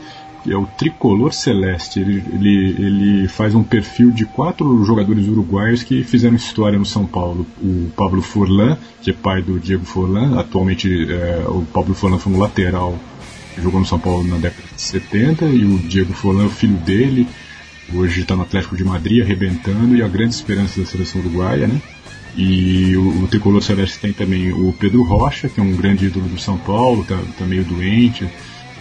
é o Tricolor Celeste. Ele, ele, ele faz um perfil de quatro jogadores uruguaios que fizeram história no São Paulo. O Pablo Forlan, que é pai do Diego Forlan, atualmente é, o Pablo Forlan foi um lateral jogou no São Paulo na década de 70, e o Diego Forlan o filho dele, hoje está no Atlético de Madrid arrebentando, e a grande esperança da seleção uruguaia, né? E o, o Tricolor Celeste tem também o Pedro Rocha, que é um grande ídolo do São Paulo, tá, tá meio doente.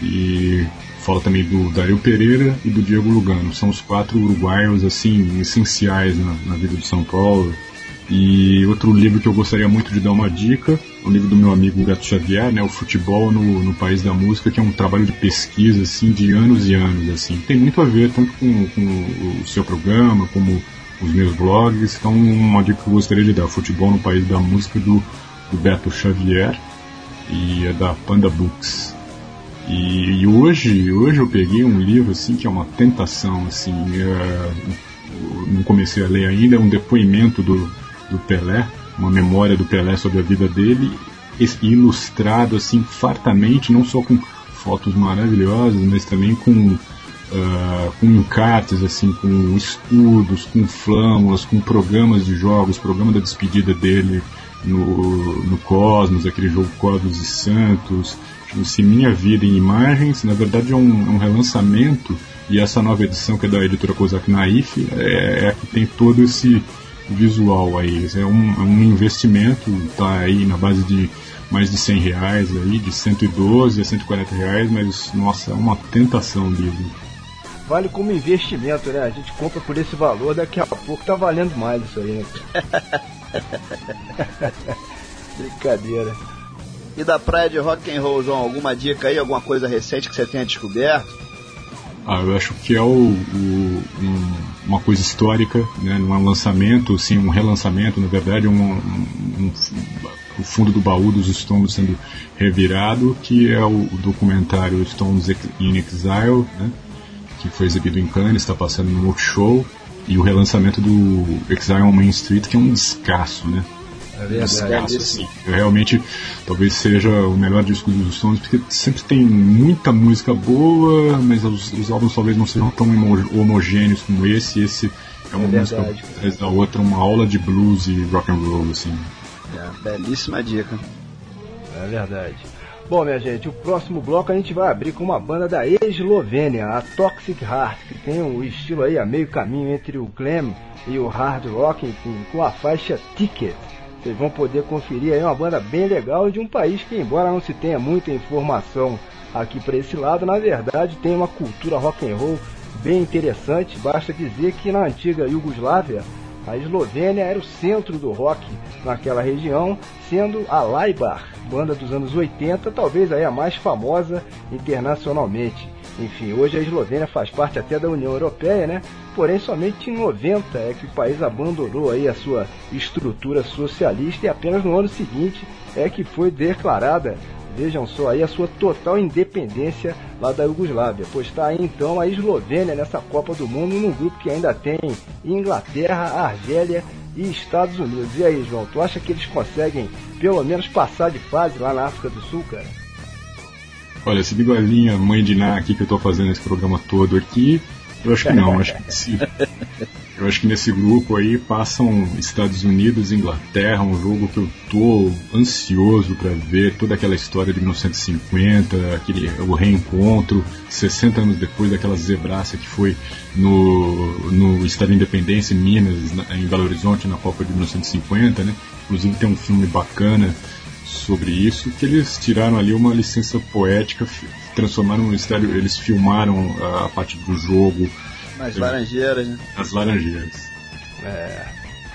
E fala também do Dario Pereira e do Diego Lugano. São os quatro uruguaios assim essenciais na, na vida do São Paulo. E outro livro que eu gostaria muito de dar uma dica, o livro do meu amigo Gato Xavier, né, o Futebol no, no País da Música, que é um trabalho de pesquisa assim de anos e anos assim. Tem muito a ver tanto com, com o seu programa como os meus blogs. Então uma dica que eu gostaria de dar, Futebol no País da Música do, do Beto Xavier e é da Panda Books. E, e, hoje, hoje eu peguei um livro assim que é uma tentação assim. É, não comecei a ler ainda, é um depoimento do, do Pelé, uma memória do Pelé sobre a vida dele, ilustrado assim fartamente, não só com fotos maravilhosas, mas também com uh, com encartes assim, com estudos, com flâmulas, com programas de jogos, programa da despedida dele no, no Cosmos, aquele jogo Cosmos e Santos, se Minha Vida em Imagens, na verdade é um, é um, relançamento e essa nova edição que é da editora Kozak Naif é, é que tem todo esse visual aí. É um, é um investimento, tá aí na base de mais de 100 reais aí, de 112 a 140 reais, mas nossa, é uma tentação livro. Vale como investimento, né? A gente compra por esse valor, daqui a pouco tá valendo mais isso aí, né? Brincadeira. E da praia de rock and roll, João, alguma dica aí, alguma coisa recente que você tenha descoberto? Ah, eu acho que é o, o um, uma coisa histórica, né? Não é um lançamento, sim, um relançamento, na verdade, um, um, o fundo do baú dos Stones sendo revirado, que é o, documentário Stones in Exile, né? Que foi exibido em Cannes, está passando no Workshow, e o relançamento do Exile on Main Street, que é um descasso, né? É verdade. assim. Realmente, talvez seja o melhor disco dos Stones, porque sempre tem muita música boa, mas os, os álbuns talvez não sejam tão homogêneos como esse. Esse é uma É música atrás da outra, uma aula de blues e rock and roll, assim. É, belíssima dica. É verdade. Bom, minha gente, o próximo bloco a gente vai abrir com uma banda da Eslovênia, a Toxic Heart, que tem um estilo aí a meio caminho entre o glam e o hard rock, enfim, com a faixa Ticket. Vocês vão poder conferir aí uma banda bem legal de um país que, embora não se tenha muita informação aqui para esse lado, na verdade tem uma cultura rock and roll bem interessante. Basta dizer que na antiga Iugoslávia a Eslovênia era o centro do rock naquela região, sendo a Laibar, banda dos anos 80, talvez aí a mais famosa internacionalmente. Enfim, hoje a Eslovênia faz parte até da União Europeia, né? Porém, somente em 90 é que o país abandonou aí a sua estrutura socialista e apenas no ano seguinte é que foi declarada, vejam só aí, a sua total independência lá da Iugoslávia. Pois está aí então a Eslovênia nessa Copa do Mundo num grupo que ainda tem Inglaterra, Argélia e Estados Unidos. E aí, João, tu acha que eles conseguem pelo menos passar de fase lá na África do Sul, cara? Olha, seguindo a linha mãe de Ná aqui que eu tô fazendo esse programa todo aqui, eu acho que não. Acho que esse, eu acho que nesse grupo aí passam Estados Unidos e Inglaterra, um jogo que eu tô ansioso para ver, toda aquela história de 1950, aquele, o reencontro, 60 anos depois daquela zebraça que foi no, no Estado da Independência, em Minas, na- em Belo Horizonte, na Copa de 1950, né? Inclusive tem um filme bacana sobre isso, que eles tiraram ali uma licença poética, transformaram no estádio, eles filmaram a parte do jogo Sim. laranjeiras, né? nas laranjeiras. É,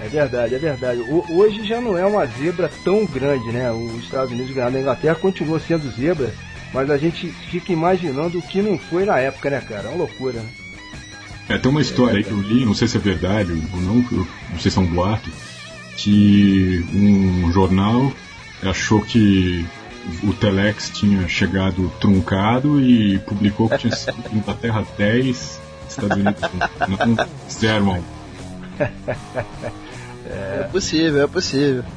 é verdade, é verdade. O- hoje já não é uma zebra tão grande, né? Os Estados Unidos ganhando a Inglaterra continua sendo zebra, mas a gente fica imaginando o que não foi na época, né, cara? É uma loucura, né? É, tem uma história aí que eu li, não sei se é verdade ou não, não sei se é um boato, que um jornal achou que o Telex tinha chegado truncado e publicou que tinha sido Inglaterra 10, Estados Unidos 1, não 0 a 1. É possível, é possível.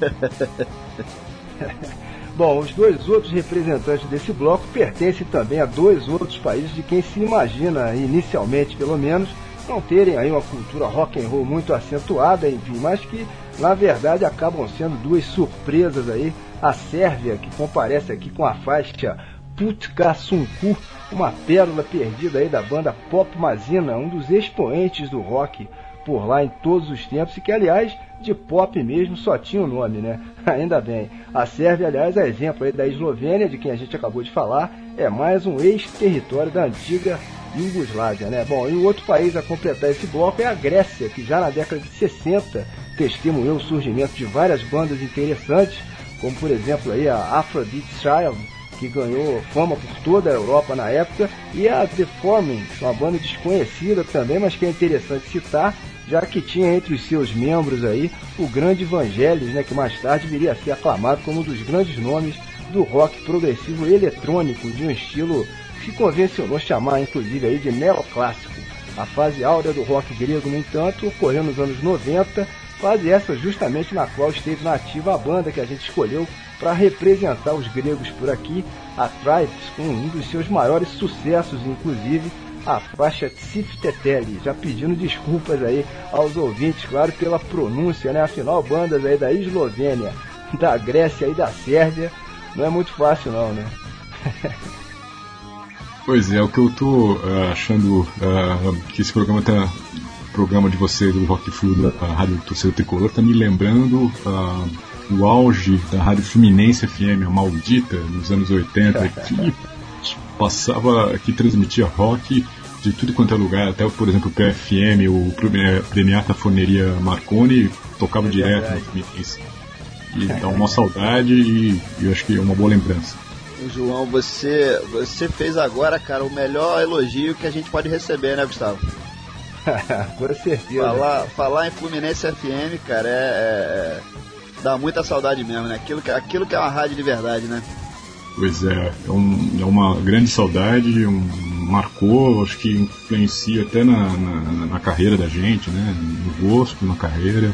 Bom, os dois outros representantes desse bloco pertencem também a dois outros países de quem se imagina, inicialmente pelo menos, não terem aí uma cultura rock and roll muito acentuada, enfim, mas que na verdade acabam sendo duas surpresas aí. A Sérvia, que comparece aqui com a faixa Putka Sunku, uma pérola perdida aí da banda Pop Mazina, um dos expoentes do rock por lá em todos os tempos e que, aliás, de pop mesmo só tinha o nome, né? Ainda bem. A Sérvia, aliás, é exemplo aí da Eslovênia, de quem a gente acabou de falar, é mais um ex-território da antiga Iugoslávia, né? Bom, e o outro país a completar esse bloco é a Grécia, que já na década de 60 testemunhou o surgimento de várias bandas interessantes, como por exemplo aí a Aphrodite Child, que ganhou fama por toda a Europa na época, e a The Forming, uma banda desconhecida também, mas que é interessante citar, já que tinha entre os seus membros aí o grande Vangelis, né, que mais tarde viria a ser aclamado como um dos grandes nomes do rock progressivo eletrônico, de um estilo que convencionou chamar inclusive aí de neoclássico. A fase áurea do rock grego, no entanto, ocorreu nos anos 90, fase essa justamente na qual esteve nativa a banda que a gente escolheu para representar os gregos por aqui, a Tribes, com um dos seus maiores sucessos, inclusive a faixa Tsifteteli, já pedindo desculpas aí aos ouvintes, claro, pela pronúncia, né? Afinal, bandas aí da Eslovênia, da Grécia e da Sérvia, não é muito fácil não, né? Pois é, o que eu tô uh, achando uh, que esse programa tá. Programa de você do Rock Flu da Rádio Torcedor Tricolor tá me lembrando uh, o auge da Rádio Fluminense FM, a maldita, nos anos 80, que passava, que transmitia rock de tudo quanto é lugar, até por exemplo o PFM, o Premiata Forneria Marconi, tocava é direto no Fluminense. E dá uma saudade e, e eu acho que é uma boa lembrança. João, você, você fez agora, cara, o melhor elogio que a gente pode receber, né, Gustavo? Com certeza. Falar, falar em Fluminense FM, cara, é, é, é, dá muita saudade mesmo, né? Aquilo que, aquilo que é uma rádio de verdade, né? Pois é, é, um, é uma grande saudade, um, marcou, acho que influencia até na, na, na, carreira da gente, né? No gosto, na carreira.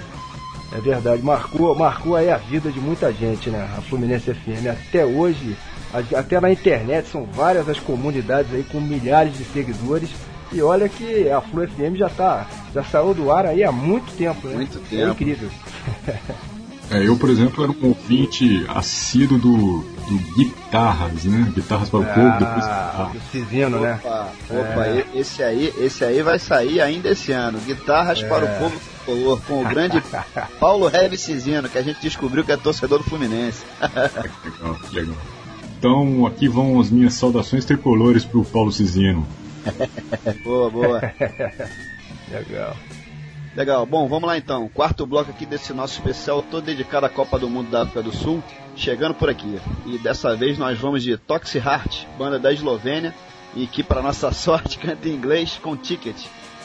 É verdade, marcou, marcou aí a vida de muita gente, né? A Fluminense FM. Até hoje, até na internet, são várias as comunidades aí com milhares de seguidores. E olha que a Flu FM já tá, já saiu do ar aí há muito tempo, né? Muito É tempo. incrível. É, eu, por exemplo, era um ouvinte assíduo do, do Guitarras, né? Guitarras para o Povo, depois Ah, o Cisino, né? Opa, opa, e- esse aí, esse aí vai sair ainda esse ano. Guitarras para o povo tricolor, com o grande Paulo Heavy Cisino, que a gente descobriu que é torcedor do Fluminense. Legal, legal. Então, aqui vão as minhas saudações tricolores pro Paulo Cisino. boa, boa. Legal. Legal, bom, vamos lá então. Quarto bloco aqui desse nosso especial, todo dedicado à Copa do Mundo da África do Sul, chegando por aqui. E dessa vez nós vamos de Toxic Heart, banda da Eslovênia, e que para nossa sorte canta em inglês com Ticket.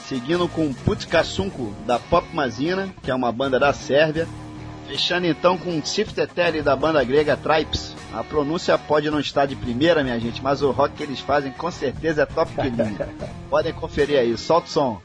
Seguindo com Putkasunko, da Pop Mazina, que é uma banda da Sérvia. Fechando então com Tsifteteli, da banda grega Tripes. A pronúncia pode não estar de primeira, minha gente, mas o rock que eles fazem com certeza é top que linha. Podem conferir aí, solta o som.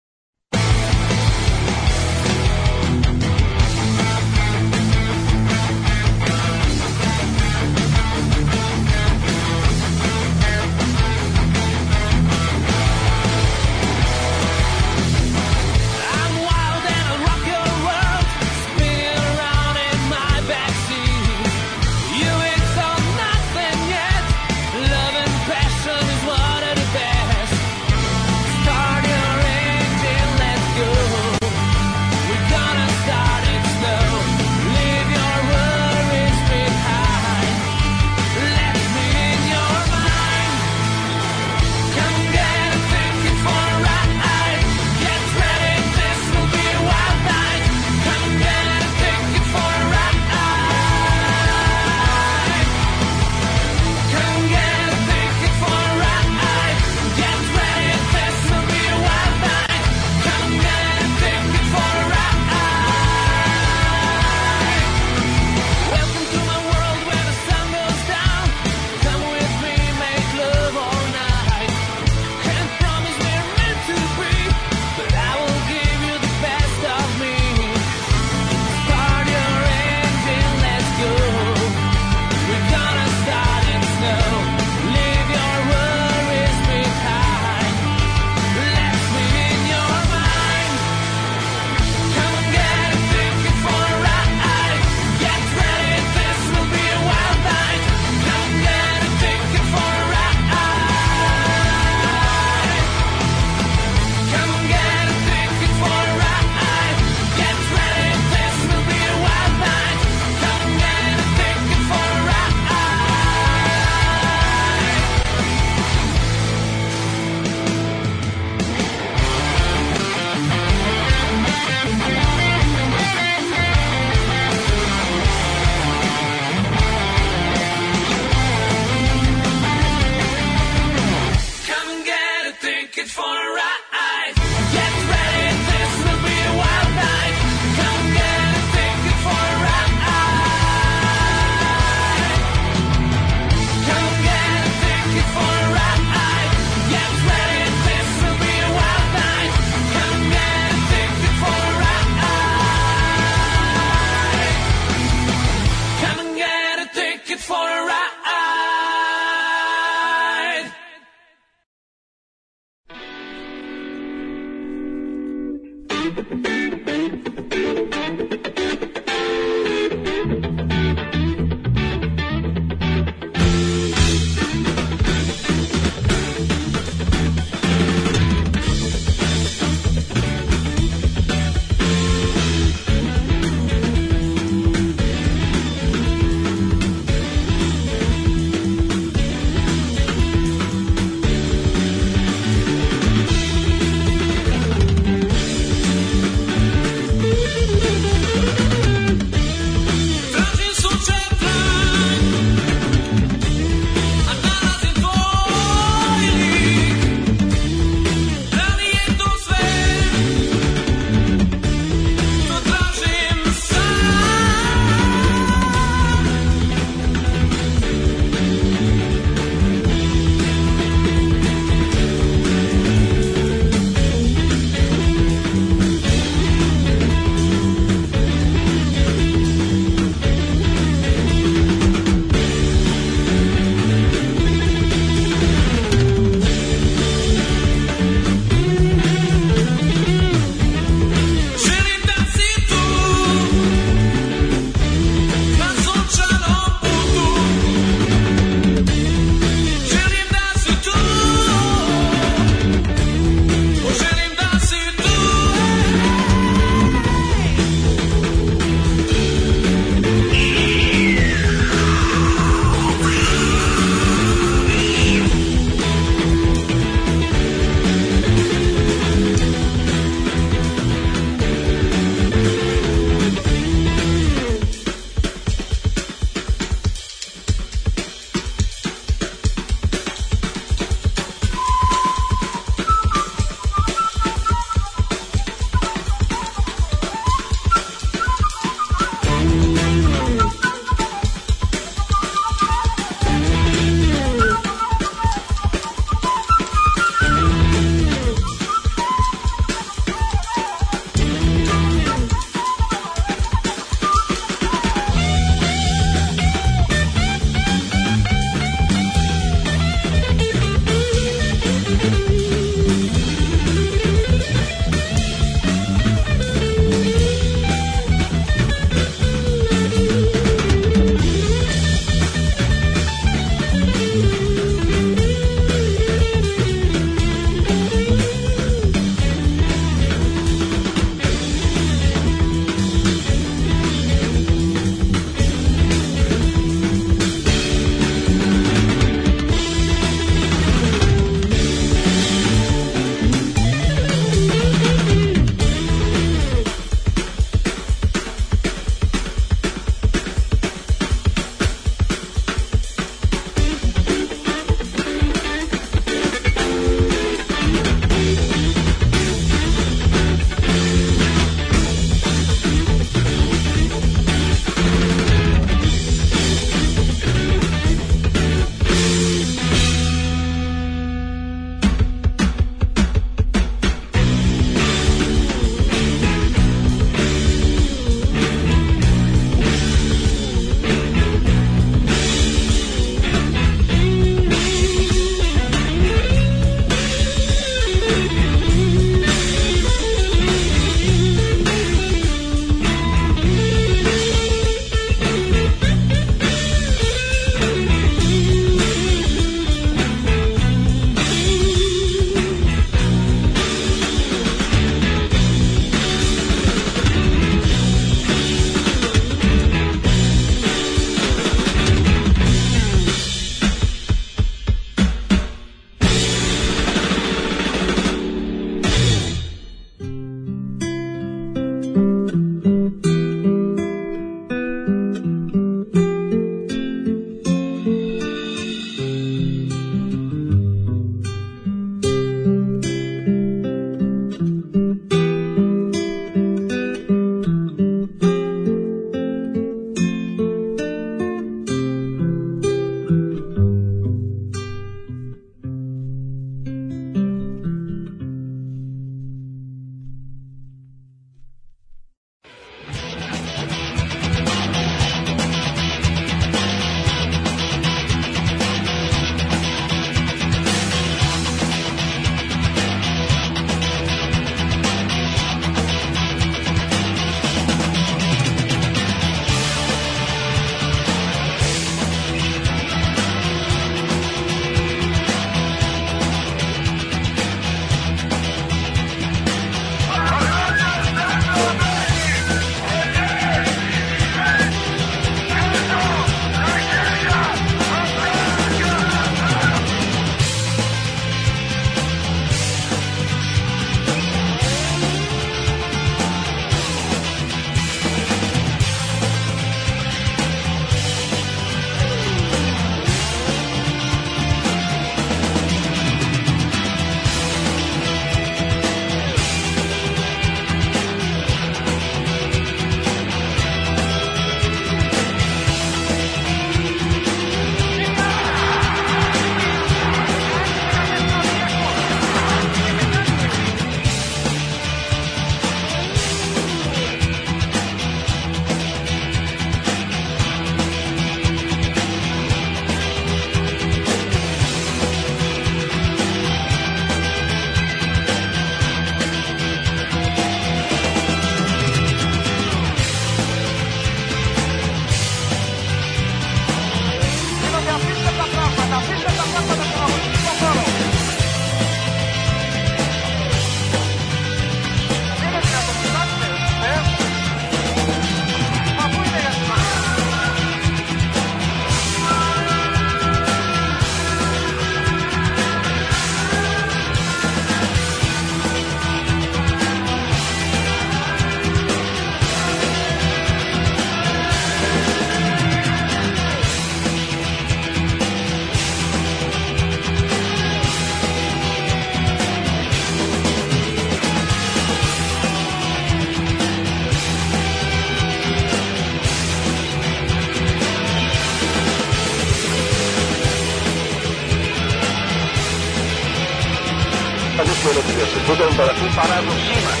τον τώρα που παράδοσή μας,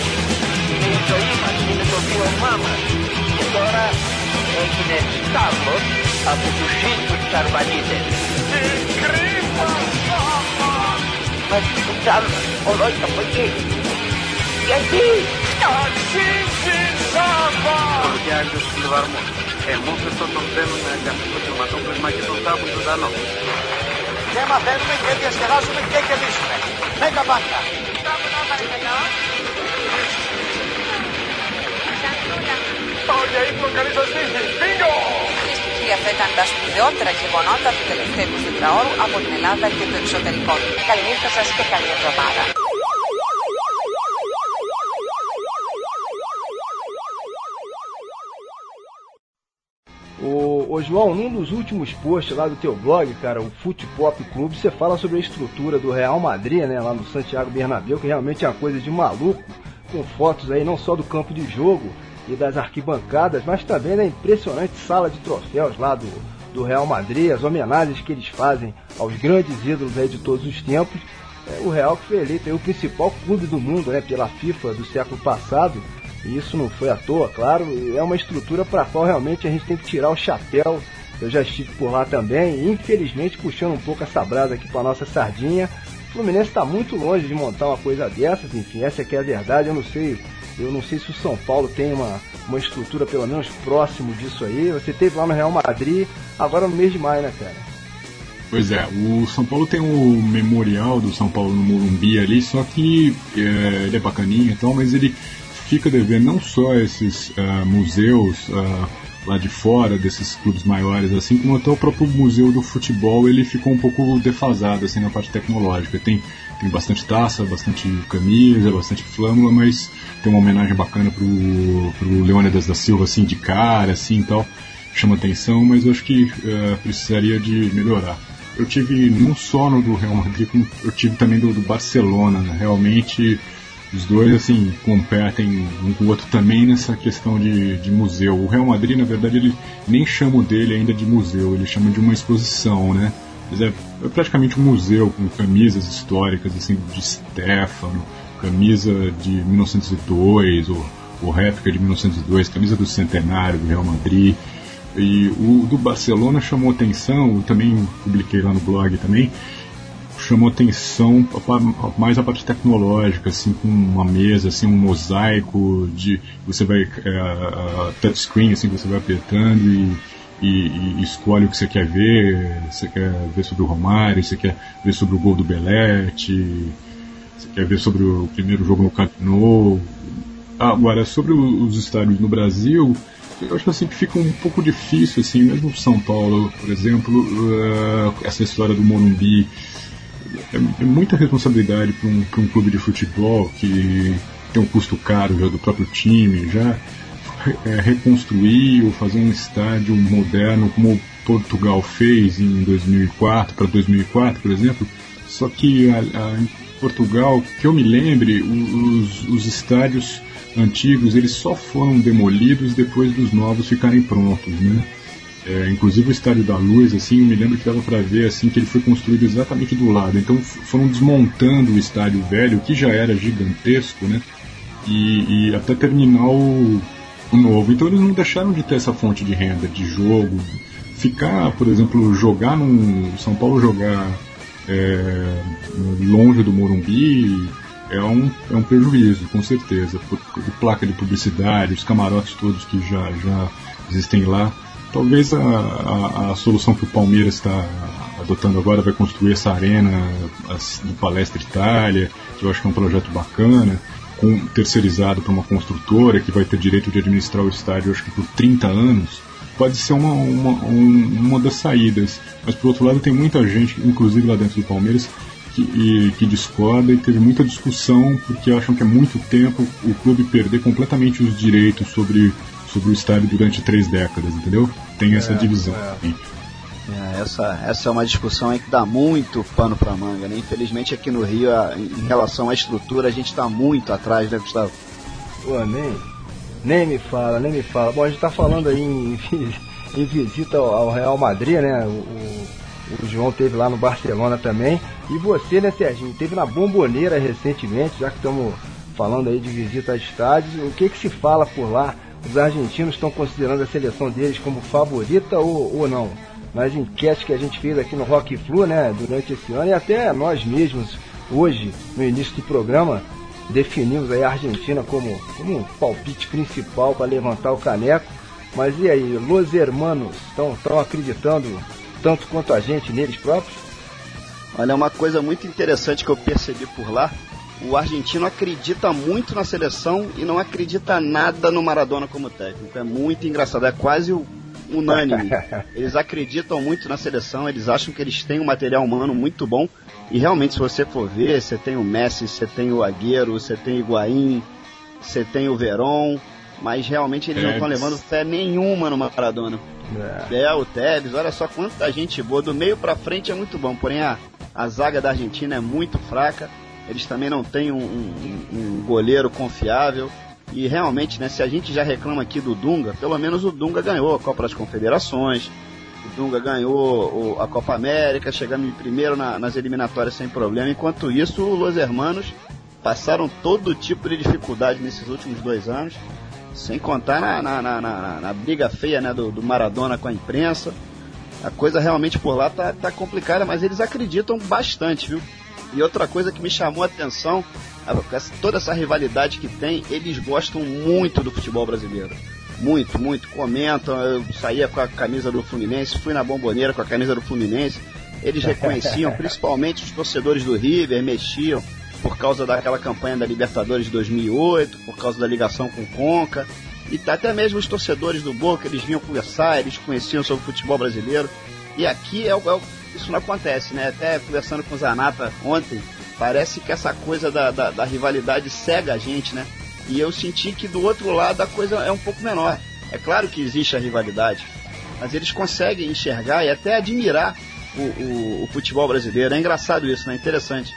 είναι η ζωή μας, είναι το βίωμά μας. Και τώρα έγινε στάβλος από τους ίδιους του αρβανίτες. Τι κρίμα Μας κουτάλουν ολόγια από εκεί. Γιατί ταξίζει Σάβα. Για άλλους κλειδαρμούς. Εμείς αυτό τον δένουμε για αυτό το χρηματόπλεσμα και τον του ζωντανό. Και μαθαίνουμε και διασκεδάζουμε και κερδίζουμε. Μέγα πάντα. Πάω για ύπνο, καλή σας τύχη. Μπίνγκο! Η στοιχεία αυτά ήταν τα σπουδαιότερα γεγονότα του τελευταίου 24ωρου από την Ελλάδα και το εξωτερικό. Καληνύχτα σας και καλή εβδομάδα. Ô, ô, João, num dos últimos posts lá do teu blog, cara, o Fute Pop Clube, você fala sobre a estrutura do Real Madrid, né, lá no Santiago Bernabéu, que realmente é uma coisa de maluco, com fotos aí não só do campo de jogo e das arquibancadas, mas também da impressionante sala de troféus lá do, do Real Madrid, as homenagens que eles fazem aos grandes ídolos aí de todos os tempos. É, o Real que foi eleito o principal clube do mundo, né, pela FIFA do século passado, e isso não foi à toa, claro, é uma estrutura para a qual realmente a gente tem que tirar o chapéu. Eu já estive por lá também, e infelizmente puxando um pouco essa brasa aqui para nossa sardinha. O Fluminense está muito longe de montar uma coisa dessas, enfim, essa que é a verdade. Eu não sei, eu não sei se o São Paulo tem uma, uma estrutura pelo menos próximo disso aí. Você teve lá no Real Madrid, agora no mês de maio, né, cara? Pois é, o São Paulo tem o memorial do São Paulo no Morumbi ali, só que é, ele é bacaninha e tal, mas ele fica devendo não só esses uh, museus uh, lá de fora, desses clubes maiores, assim, como até o próprio museu do futebol, ele ficou um pouco defasado, assim, na parte tecnológica. Tem, tem bastante taça, bastante camisa, bastante flâmula, mas tem uma homenagem bacana pro, pro Leônidas da Silva, assim, de cara, assim, tal. Chama atenção, mas eu acho que uh, precisaria de melhorar. Eu tive não só no do Real Madrid, como eu tive também do, do Barcelona, né? realmente os dois, assim, competem um com o outro também nessa questão de, de museu. O Real Madrid, na verdade, ele nem chama o dele ainda de museu, ele chama de uma exposição, né? Mas é, é praticamente um museu com camisas históricas, assim, de Stefano, camisa de 1902, ou, ou réplica de 1902, camisa do centenário do Real Madrid. E o do Barcelona chamou atenção, eu também publiquei lá no blog também, chamou atenção mais a parte tecnológica, assim, com uma mesa, assim, um mosaico de você vai uh, touchscreen, assim, você vai apertando e, e, e, escolhe o que você quer ver. Você quer ver sobre o Romário, você quer ver sobre o gol do Belete, você quer ver sobre o primeiro jogo no Camp. Agora, sobre os estádios no Brasil, eu acho assim que fica um pouco difícil, assim, mesmo São Paulo, por exemplo, uh, essa história do Morumbi é, é muita responsabilidade para um, um clube de futebol que tem um custo caro já do próprio time, já é, reconstruir ou fazer um estádio moderno como Portugal fez em 2004 para 2004, por exemplo. Só que a, a, em Portugal, que eu me lembre, os, os estádios antigos eles só foram demolidos depois dos novos ficarem prontos, né? É, inclusive o Estádio da Luz, assim, eu me lembro que dava para ver assim que ele foi construído exatamente do lado. Então foram desmontando o estádio velho, que já era gigantesco, né? E, e até terminar o, o, novo. Então eles não deixaram de ter essa fonte de renda, de jogo. Ficar, por exemplo, jogar no São Paulo jogar é, longe do Morumbi é um, é um prejuízo, com certeza. Por, por placa de publicidade, os camarotes todos que já, já existem lá. Talvez a, a, a solução que o Palmeiras está adotando agora vai construir essa arena do Palestra Itália, que eu acho que é um projeto bacana, com, terceirizado para uma construtora que vai ter direito de administrar o estádio, acho que por 30 anos, pode ser uma, uma, uma das saídas. Mas por outro lado tem muita gente, inclusive lá dentro do Palmeiras, que, e, que discorda e teve muita discussão porque acham que é muito tempo o clube perder completamente os direitos sobre sobre o estádio durante três décadas, entendeu? Tem essa é, divisão. É. É, essa, essa é uma discussão aí que dá muito pano para manga, né? Infelizmente aqui no Rio, a, em relação à estrutura, a gente está muito atrás, né, Gustavo? Pô, nem, nem me fala, nem me fala. Bom, a gente está falando aí em, em visita ao, Real Madrid, né? O, O João teve lá no Barcelona também. E você, né, Serginho? Teve na Bomboneira recentemente, já que estamos falando aí de visita a estádios. O que, que se fala por lá? Os argentinos estão considerando a seleção deles como favorita ou, ou não? Nas enquetes que a gente fez aqui no Rock Flu, né, durante esse ano, e até nós mesmos, hoje, no início do programa, definimos aí a Argentina como, como um palpite principal para levantar o caneco. Mas e aí, Los Hermanos estão acreditando tanto quanto a gente neles próprios? Olha, uma coisa muito interessante que eu percebi por lá, o argentino acredita muito na seleção e não acredita nada no Maradona como técnico. É muito engraçado, é quase unânime. Eles acreditam muito na seleção, eles acham que eles têm um material humano muito bom. E realmente, se você for ver, você tem o Messi, você tem o Agüero, você tem o Higuaín, você tem o Veron, mas realmente eles não estão levando fé nenhuma no Maradona. É. é, o Tevez, olha só quanta gente boa. Do meio pra frente é muito bom, porém a, a zaga da Argentina é muito fraca. Eles também não têm um, um, um goleiro confiável. E realmente, né, se a gente já reclama aqui do Dunga, pelo menos o Dunga ganhou a Copa das Confederações, o Dunga ganhou a Copa América, chegando em primeiro na, nas eliminatórias sem problema. Enquanto isso, os Hermanos passaram todo tipo de dificuldade nesses últimos dois anos. Sem contar na, na, na, na, na briga feia né, do, do, Maradona com a imprensa. A coisa realmente por lá tá, tá complicada, mas eles acreditam bastante, viu? E outra coisa que me chamou a atenção, toda essa rivalidade que tem, eles gostam muito do futebol brasileiro. Muito, muito. Comentam, eu saía com a camisa do Fluminense, fui na bomboneira com a camisa do Fluminense. Eles reconheciam, principalmente os torcedores do River, mexiam por causa daquela campanha da Libertadores de 2008, por causa da ligação com Conca, e até mesmo os torcedores do Boca, eles vinham conversar, eles conheciam sobre o futebol brasileiro, e aqui é, é, isso não acontece, né? Até conversando com o Zanata ontem, parece que essa coisa da, da, da rivalidade cega a gente, né? E eu senti que do outro lado a coisa é um pouco menor. É claro que existe a rivalidade, mas eles conseguem enxergar e até admirar o, o, o futebol brasileiro. É engraçado isso, né? Interessante.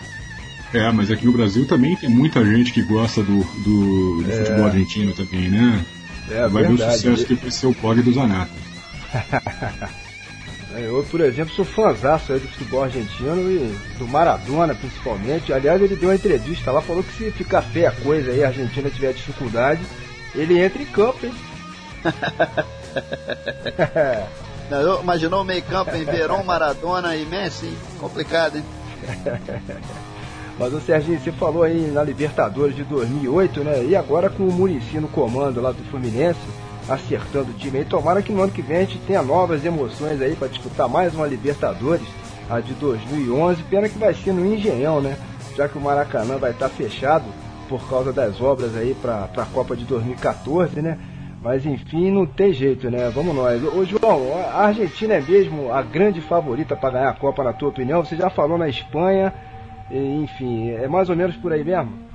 É, mas aqui no Brasil também tem muita gente que gosta do, do, do é. futebol argentino também, né? É, vai verdade. ver o sucesso que vai ser o blog do Zanato. Eu, por exemplo, sou fãzaço aí do futebol argentino e do Maradona principalmente. Aliás, ele deu uma entrevista lá, falou que se ficar feia a coisa aí, a Argentina tiver dificuldade, ele entra em campo, hein? Não, imaginou o meio campo em Verón, Maradona e Messi? Complicado, hein? Mas o Serginho, você falou aí na Libertadores de 2008, né? E agora com o Murici no comando lá do Fluminense, acertando o time aí. Tomara que no ano que vem a gente tenha novas emoções aí para disputar mais uma Libertadores, a de 2011. Pena que vai ser no Engenhão, né? Já que o Maracanã vai estar tá fechado por causa das obras aí para a Copa de 2014, né? Mas enfim, não tem jeito, né? Vamos nós. Ô João, a Argentina é mesmo a grande favorita para ganhar a Copa, na tua opinião? Você já falou na Espanha, enfim, é mais ou menos por aí mesmo?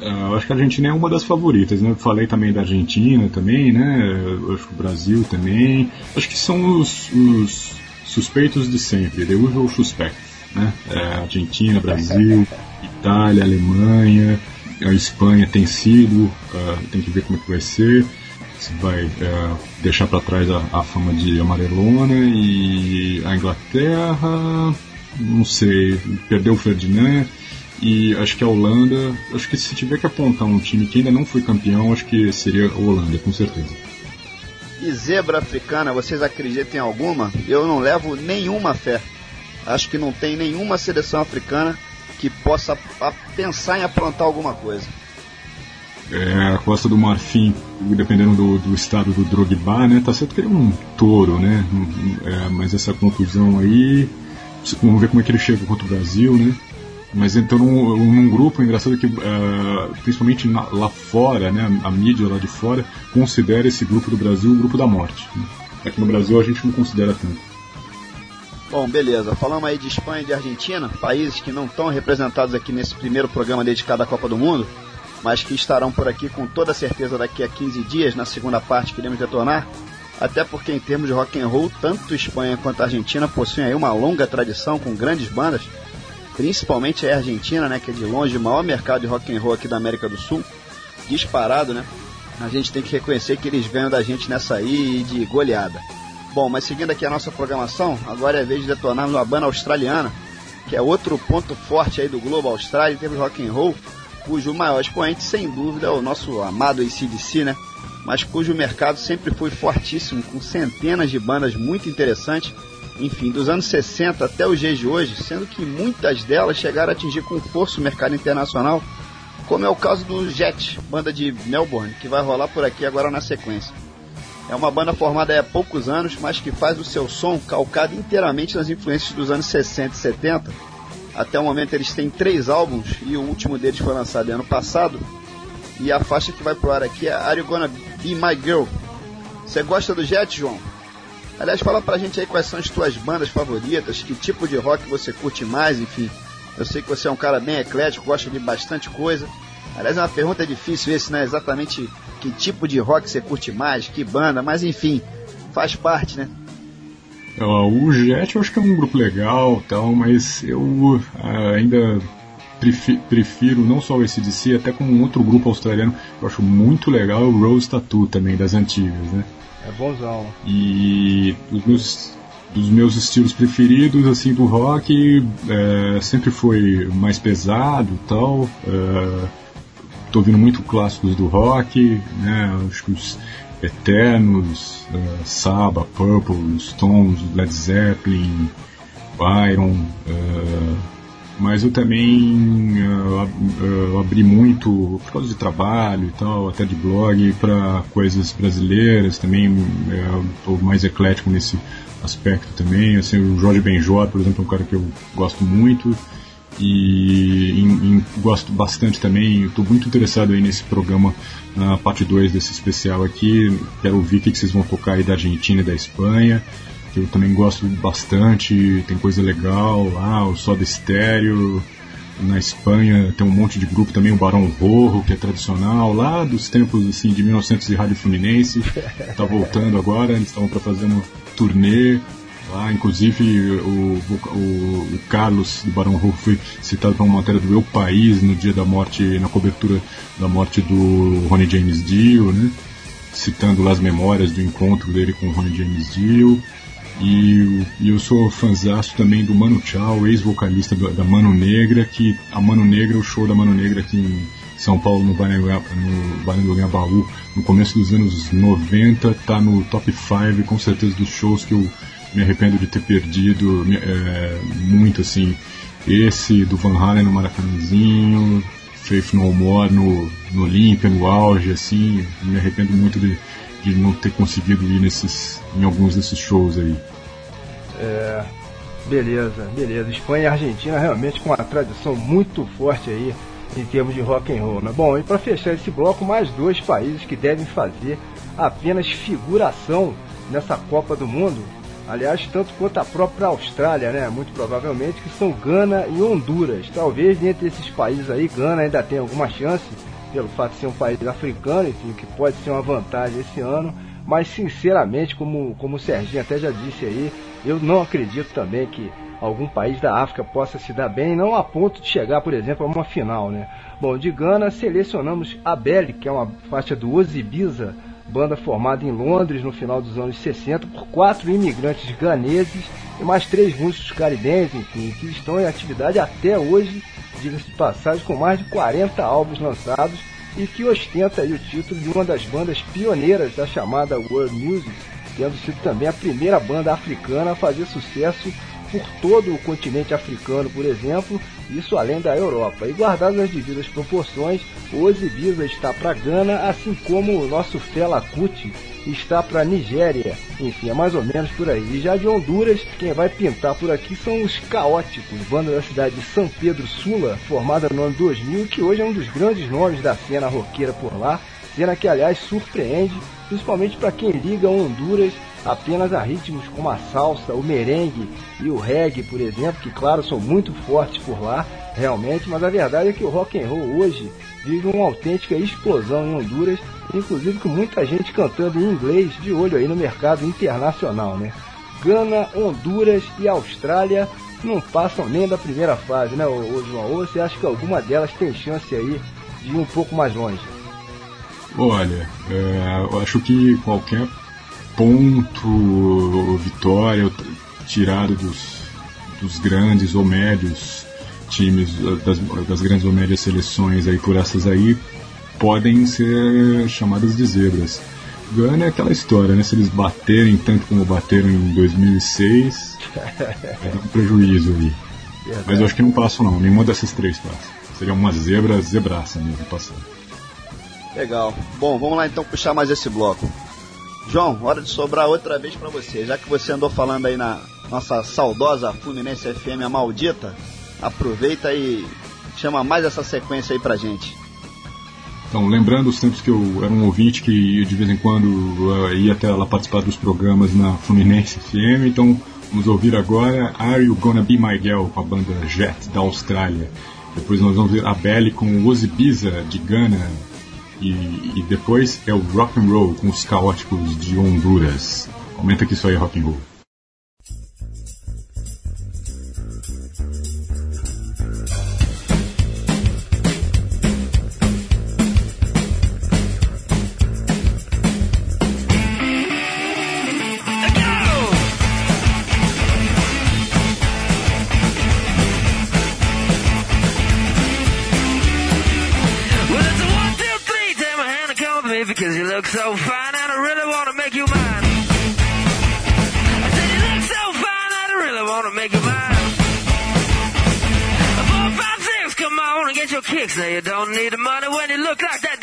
É, eu acho que a Argentina é uma das favoritas, né? Eu falei também da Argentina também, né? Eu acho que o Brasil também. Acho que são os, os suspeitos de sempre, the usual suspects, né? É, Argentina, Brasil, Itália, Alemanha, a Espanha tem sido, uh, tem que ver como é que vai ser. Se vai uh, deixar para trás a, a fama de amarelona e a Inglaterra não sei, perdeu o Ferdinand e acho que a Holanda, acho que se tiver que apontar um time que ainda não foi campeão, acho que seria a Holanda, com certeza. E zebra africana, vocês acreditam em alguma? Eu não levo nenhuma fé. Acho que não tem nenhuma seleção africana que possa pensar em aprontar alguma coisa. É, a Costa do Marfim, dependendo do, do estado do Drogba, né? Tá certo que ele é um touro, né? É, mas essa conclusão aí Vamos ver como é que ele chega contra o Brasil, né? Mas então num, num grupo, engraçado que uh, principalmente na, lá fora, né, a mídia lá de fora considera esse grupo do Brasil o grupo da morte. Né? Aqui no Brasil a gente não considera tanto. Bom, beleza. Falamos aí de Espanha e de Argentina, países que não estão representados aqui nesse primeiro programa dedicado à Copa do Mundo, mas que estarão por aqui com toda certeza daqui a 15 dias, na segunda parte que iremos retornar até porque em termos de rock and roll, tanto Espanha quanto Argentina possuem aí uma longa tradição com grandes bandas, principalmente a Argentina, né, que é de longe o maior mercado de rock and roll aqui da América do Sul, disparado, né? A gente tem que reconhecer que eles ganham da gente nessa aí de goleada. Bom, mas seguindo aqui a nossa programação, agora é vez de detonarmos uma banda australiana, que é outro ponto forte aí do Globo Austrália de rock and roll, cujo maior expoente, sem dúvida, é o nosso amado ACDC, né? Mas cujo mercado sempre foi fortíssimo, com centenas de bandas muito interessantes, enfim, dos anos 60 até os dias de hoje, sendo que muitas delas chegaram a atingir com força o mercado internacional, como é o caso do Jet, banda de Melbourne, que vai rolar por aqui agora na sequência. É uma banda formada há poucos anos, mas que faz o seu som calcado inteiramente nas influências dos anos 60 e 70. Até o momento eles têm três álbuns e o último deles foi lançado ano passado. E a faixa que vai pro ar aqui é Are You Gonna Be My Girl? Você gosta do Jet, João? Aliás, fala pra gente aí quais são as tuas bandas favoritas, que tipo de rock você curte mais, enfim. Eu sei que você é um cara bem eclético, gosta de bastante coisa. Aliás, é uma pergunta difícil esse, né? Exatamente que tipo de rock você curte mais, que banda, mas enfim, faz parte, né? O Jet eu acho que é um grupo legal tal, mas eu uh, ainda prefiro, não só o ACDC, até como um outro grupo australiano eu acho muito legal, o Rose Tattoo também, das antigas, né? É bonzão. E os meus, dos meus estilos preferidos assim do rock é, sempre foi mais pesado tal. É, tô ouvindo muito clássicos do rock, né? Acho que os Eternos, uh, Saba, Purple, Stones, Led Zeppelin, Byron, uh, mas eu também uh, abri muito, por causa de trabalho e tal, até de blog, para coisas brasileiras também, estou mais eclético nesse aspecto também, assim, o Jorge Benjor, por exemplo, é um cara que eu gosto muito, e gosto bastante também, estou muito interessado aí nesse programa, na parte 2 desse especial aqui, quero ouvir o que vocês vão tocar aí da Argentina e da Espanha, que eu também gosto bastante, tem coisa legal lá, o Soda Estéreo, na Espanha tem um monte de grupo também, o Barão Rojo, que é tradicional, lá dos tempos assim de 1900 de Rádio Fluminense, está voltando agora, eles estavam para fazer uma turnê, lá, inclusive o, o, o Carlos do Barão Rojo foi citado para uma matéria do Eu País no dia da morte, na cobertura da morte do Ronnie James Dio, né? citando lá as memórias do encontro dele com o Ronnie James Dio. E, eu sou fãzaço também do Mano Chao, ex-vocalista da Mano Negra, que a Mano Negra, o show da Mano Negra aqui em São Paulo, no Baú, no começo dos anos 90, tá no top 5, com certeza, dos shows que eu me arrependo de ter perdido é, muito, assim. Esse do Van Halen no Maracanãzinho, Faith No More no, no Olímpia, no auge, assim, me arrependo muito de, de não ter conseguido ir nesses, em alguns desses shows aí. É, beleza, beleza. Espanha e Argentina realmente com uma tradição muito forte aí em termos de rock and roll. Né? Bom, e para fechar esse bloco, mais dois países que devem fazer apenas figuração nessa Copa do Mundo. Aliás, tanto quanto a própria Austrália, né? Muito provavelmente, que são Gana e Honduras. Talvez entre esses países aí, Gana ainda tenha alguma chance, pelo fato de ser um país africano, enfim, que pode ser uma vantagem esse ano. Mas sinceramente, como, como o Serginho até já disse aí, eu não acredito também que algum país da África possa se dar bem, não a ponto de chegar, por exemplo, a uma final, né? Bom, de Gana selecionamos a Belle, que é uma faixa do Ozibiza, banda formada em Londres no final dos anos 60 por quatro imigrantes ganeses e mais três músicos caribenhos, enfim, que estão em atividade até hoje, diga-se de passagem, com mais de 40 álbuns lançados e que ostenta o título de uma das bandas pioneiras da chamada World Music, tendo sido também a primeira banda africana a fazer sucesso por todo o continente africano, por exemplo, isso além da Europa. E guardadas as devidas proporções, o Ibiza está para Gana, assim como o nosso Fela Kuti está para Nigéria. Enfim, é mais ou menos por aí. E já de Honduras, quem vai pintar por aqui são os Caóticos, banda da cidade de São Pedro Sula, formada no ano 2000, que hoje é um dos grandes nomes da cena roqueira por lá. Cena que, aliás, surpreende, principalmente para quem liga Honduras apenas a ritmos como a salsa, o merengue e o reggae, por exemplo, que claro são muito fortes por lá, realmente, mas a verdade é que o rock and roll hoje vive uma autêntica explosão em Honduras, inclusive com muita gente cantando em inglês de olho aí no mercado internacional, né? Gana, Honduras e Austrália não passam nem da primeira fase, né, ô, João? Ou você acha que alguma delas tem chance aí de ir um pouco mais longe? Olha, é, eu acho que qualquer ponto, vitória, tirado dos, dos grandes ou médios times, das, das grandes ou médias seleções aí por essas aí, podem ser chamadas de zebras. Gana é aquela história, né? Se eles baterem tanto como bateram em 2006, vai dar um prejuízo aí. Mas eu acho que não passam não, nenhuma dessas três passa. Seria uma zebra, zebraça mesmo passando. Legal. Bom, vamos lá então puxar mais esse bloco. João, hora de sobrar outra vez para você. Já que você andou falando aí na nossa saudosa Fluminense FM, a maldita, aproveita e chama mais essa sequência aí pra gente. Então, lembrando os tempos que eu era um ouvinte que de vez em quando uh, ia até lá participar dos programas na Fluminense FM, então vamos ouvir agora Are You Gonna Be My Girl com a banda Jet da Austrália. Depois nós vamos ver a Belly com o Ozibiza de Ghana, e, e depois é o rock and roll com os caóticos de Honduras. Comenta que isso aí rock and roll. You don't need the money when you look like that,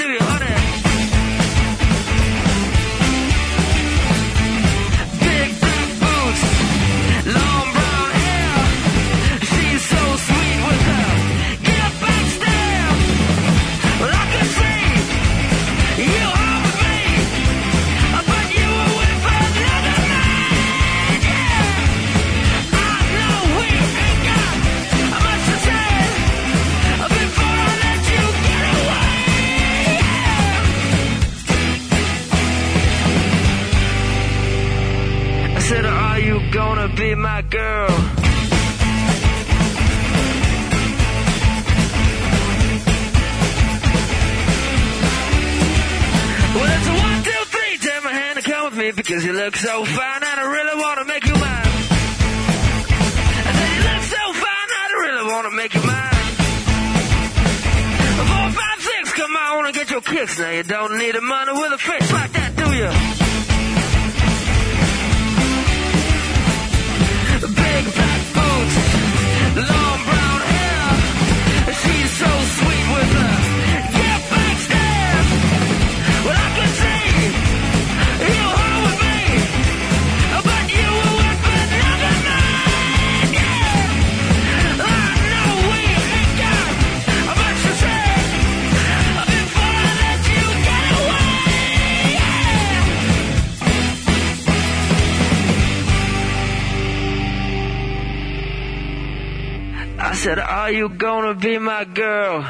because you look so fine and I really want to make you mine. I said you look so fine and I really want to make you mine. Four, five, six, come on and get your kicks. Now you don't need the money with a face like that, do you? You gonna be my girl?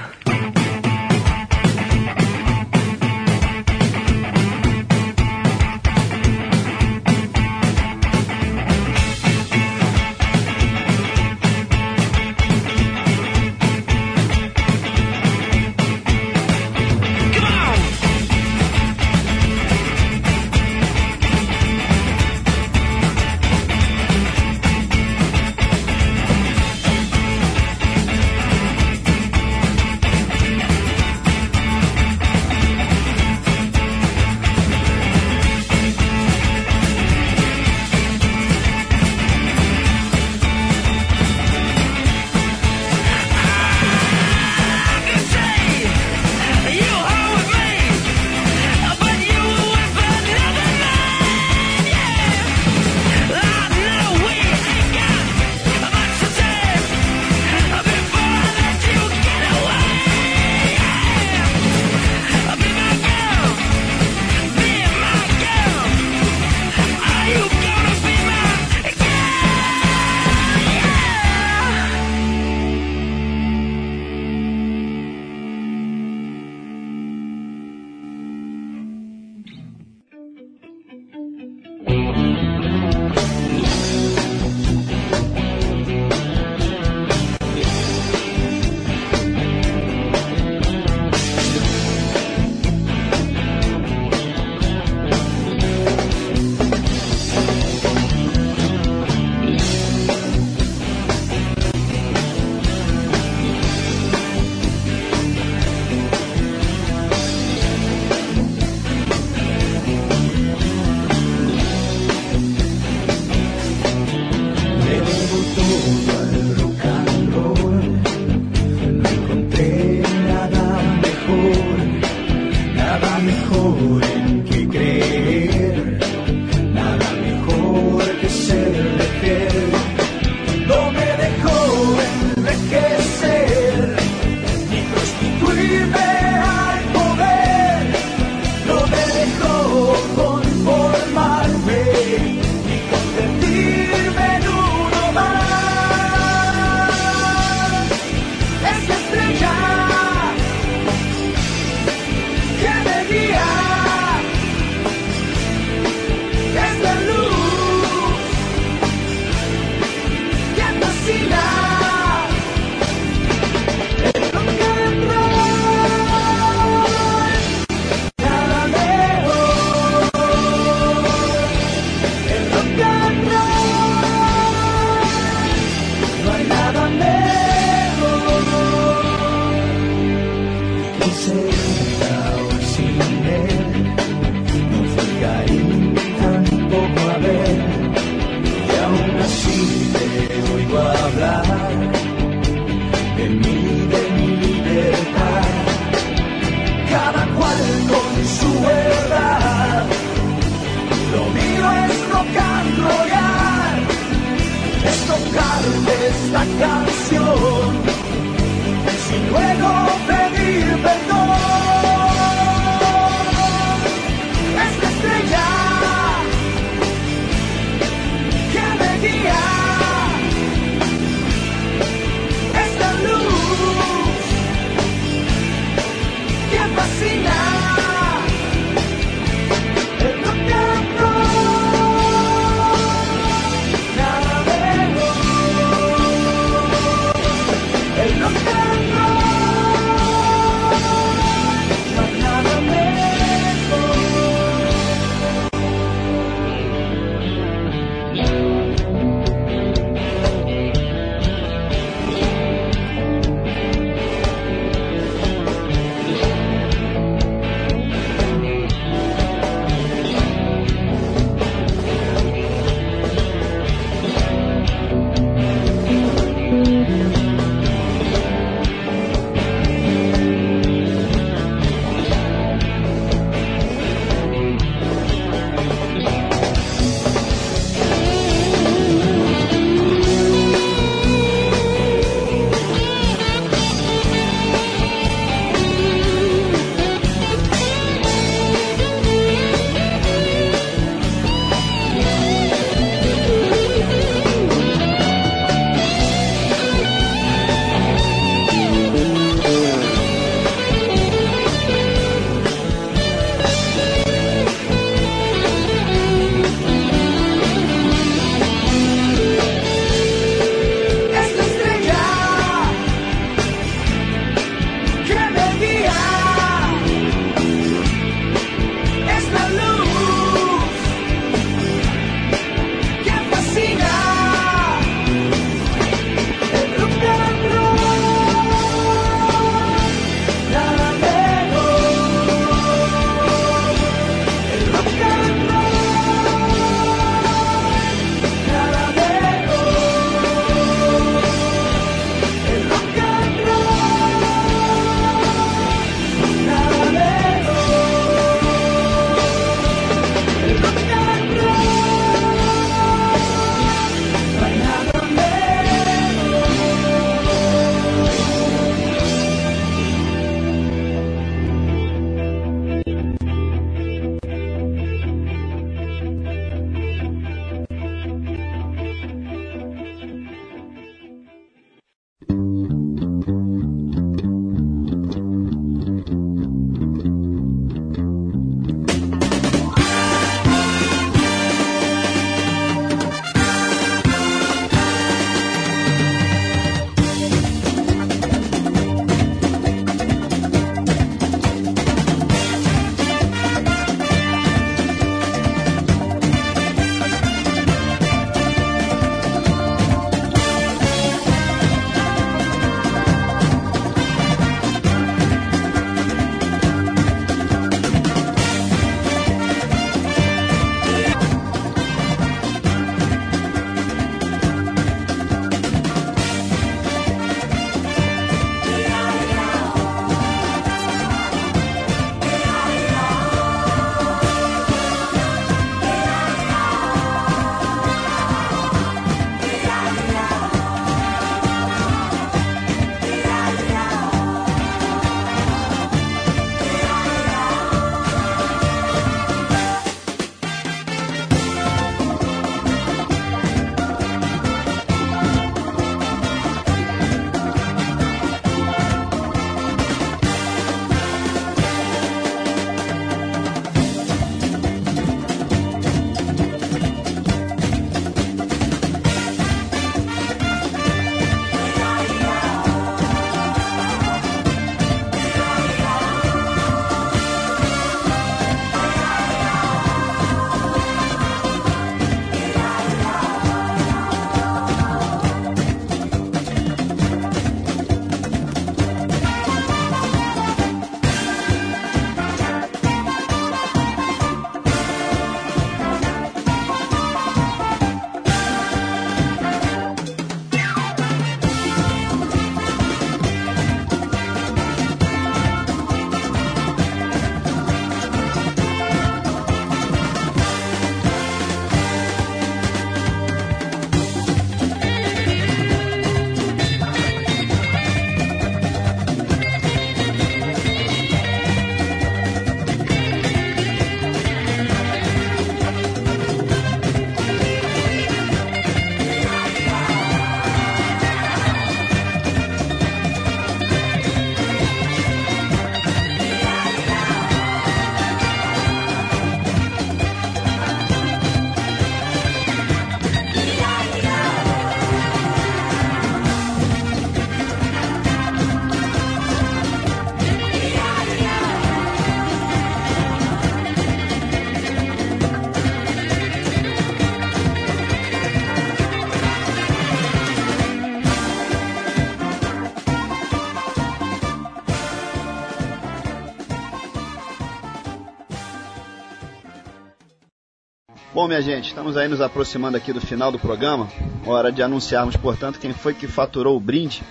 Bom, minha gente, estamos aí nos aproximando aqui do final do programa. Hora de anunciarmos, portanto, quem foi que faturou o brinde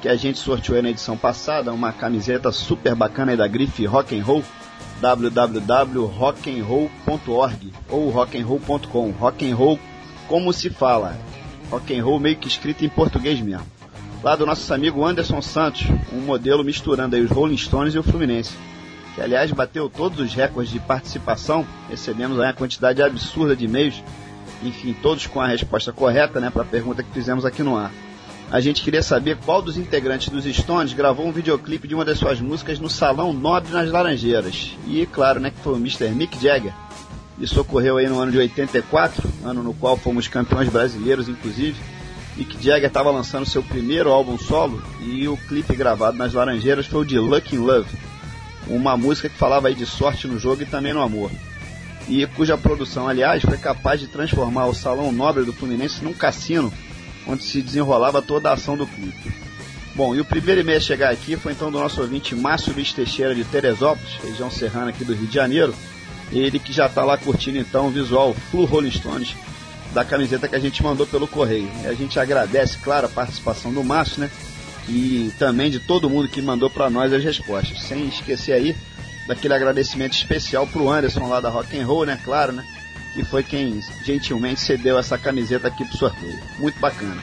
que a gente sorteou na edição passada, uma camiseta super bacana aí da grife Rock and Roll, www.rockandroll.org ou rockandroll.com. Rock and Roll como se fala. Rock and Roll meio que escrito em português mesmo. Lá do nosso amigo Anderson Santos, um modelo misturando aí os Rolling Stones e o Fluminense que aliás bateu todos os recordes de participação, recebemos aí uma quantidade absurda de e-mails, enfim, todos com a resposta correta, né, para a pergunta que fizemos aqui no ar. A gente queria saber qual dos integrantes dos Stones gravou um videoclipe de uma das suas músicas no Salão Nobre nas Laranjeiras. E claro, né, que foi o Mr. Mick Jagger. Isso ocorreu aí no ano de 84, ano no qual fomos campeões brasileiros, inclusive. Mick Jagger estava lançando seu primeiro álbum solo e o clipe gravado nas Laranjeiras foi o de Lucky in Love uma música que falava aí de sorte no jogo e também no amor. E cuja produção, aliás, foi capaz de transformar o Salão Nobre do Fluminense num cassino, onde se desenrolava toda a ação do clube. Bom, e o primeiro e-mail a chegar aqui foi então do nosso ouvinte Márcio Luiz Teixeira de Teresópolis, região serrana aqui do Rio de Janeiro. Ele que já está lá curtindo então o visual Flu Rolling Stones da camiseta que a gente mandou pelo correio. E a gente agradece, claro, a participação do Márcio, né? E também de todo mundo que mandou para nós as respostas. Sem esquecer aí daquele agradecimento especial pro Anderson lá da Rock and Roll, né? Claro, né? Que foi quem gentilmente cedeu essa camiseta aqui pro sorteio. Muito bacana.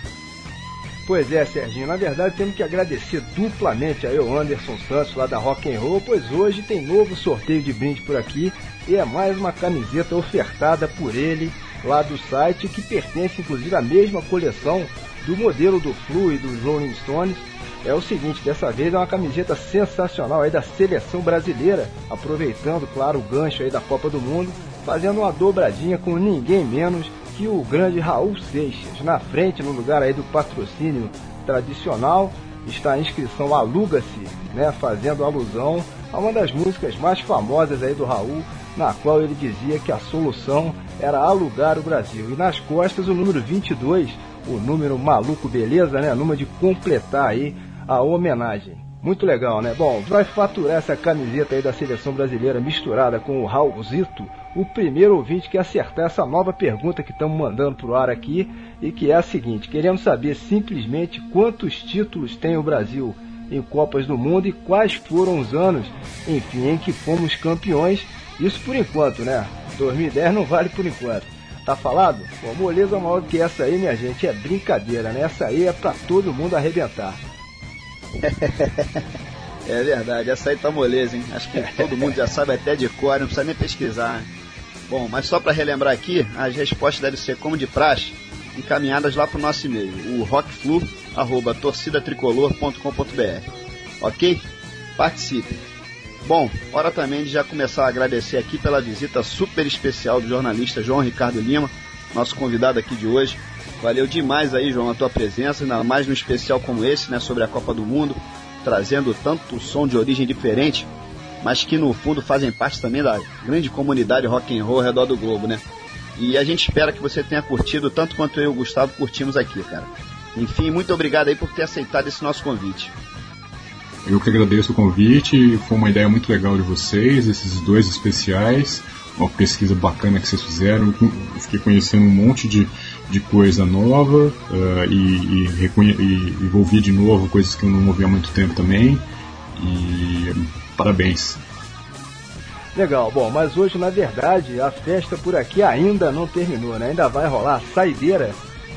Pois é, Serginho. Na verdade, temos que agradecer duplamente aí ao Anderson Santos lá da Rock and Roll, pois hoje tem novo sorteio de brinde por aqui e é mais uma camiseta ofertada por ele lá do site que pertence inclusive à mesma coleção do modelo do Flu e dos Rolling Stones é o seguinte, dessa vez é uma camiseta sensacional aí da seleção brasileira, aproveitando, claro, o gancho aí da Copa do Mundo, fazendo uma dobradinha com ninguém menos que o grande Raul Seixas. Na frente, no lugar aí do patrocínio tradicional, está a inscrição Aluga-se, né, fazendo alusão a uma das músicas mais famosas aí do Raul, na qual ele dizia que a solução era alugar o Brasil. E nas costas o número 22, o número maluco beleza, né, número de completar aí a homenagem. Muito legal, né? Bom, vai faturar essa camiseta aí da seleção brasileira misturada com o Raulzito, o primeiro ouvinte que acertar essa nova pergunta que estamos mandando pro ar aqui e que é a seguinte: queremos saber simplesmente quantos títulos tem o Brasil em Copas do Mundo e quais foram os anos, enfim, em que fomos campeões. Isso por enquanto, né? 2010 não vale por enquanto. Tá falado? Bom, moleza maior que essa aí, minha gente, é brincadeira, né? Essa aí é pra todo mundo arrebentar. é verdade, essa aí tá moleza, hein? Acho que todo mundo já sabe até de cor, não precisa nem pesquisar. Bom, mas só para relembrar aqui, as respostas devem ser como de praxe, encaminhadas lá pro nosso e-mail, o rockflu@torcidatricolor.com.br. OK? Participe. Bom, hora também de já começar a agradecer aqui pela visita super especial do jornalista João Ricardo Lima, nosso convidado aqui de hoje. Valeu demais aí, João, a tua presença, ainda mais num especial como esse, né, sobre a Copa do Mundo, trazendo tanto som de origem diferente, mas que no fundo fazem parte também da grande comunidade rock and roll ao redor do globo, né? E a gente espera que você tenha curtido tanto quanto eu e o Gustavo curtimos aqui, cara. Enfim, muito obrigado aí por ter aceitado esse nosso convite. Eu que agradeço o convite, foi uma ideia muito legal de vocês, esses dois especiais, uma pesquisa bacana que vocês fizeram, fiquei conhecendo um monte de, de coisa nova uh, e, e, e, e de novo coisas que eu não ouvi há muito tempo também. E parabéns. Legal, bom, mas hoje na verdade a festa por aqui ainda não terminou, né? Ainda vai rolar saideira,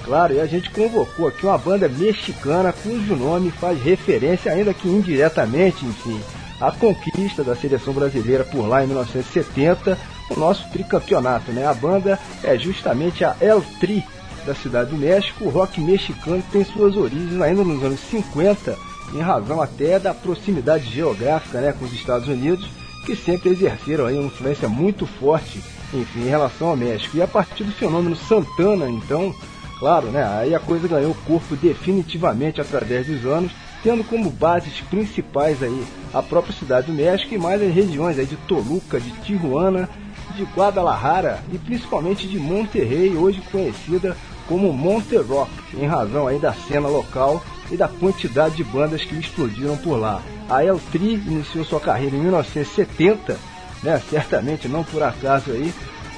claro, e a gente convocou aqui uma banda mexicana cujo nome faz referência, ainda que indiretamente, enfim, à conquista da seleção brasileira por lá em 1970, o nosso tricampeonato, né? A banda é justamente a El Tri, da cidade do México, o rock mexicano tem suas origens ainda nos anos 50, em razão até da proximidade geográfica né, com os Estados Unidos, que sempre exerceram aí uma influência muito forte enfim, em relação ao México. E a partir do fenômeno Santana, então, claro, né, aí a coisa ganhou corpo definitivamente através dos anos, tendo como bases principais aí a própria cidade do México e mais as regiões aí de Toluca, de Tijuana, de Guadalajara e principalmente de Monterrey, hoje conhecida como Monte Rock, em razão aí da cena local e da quantidade de bandas que explodiram por lá. A El Tri iniciou sua carreira em 1970, né, certamente não por acaso aí,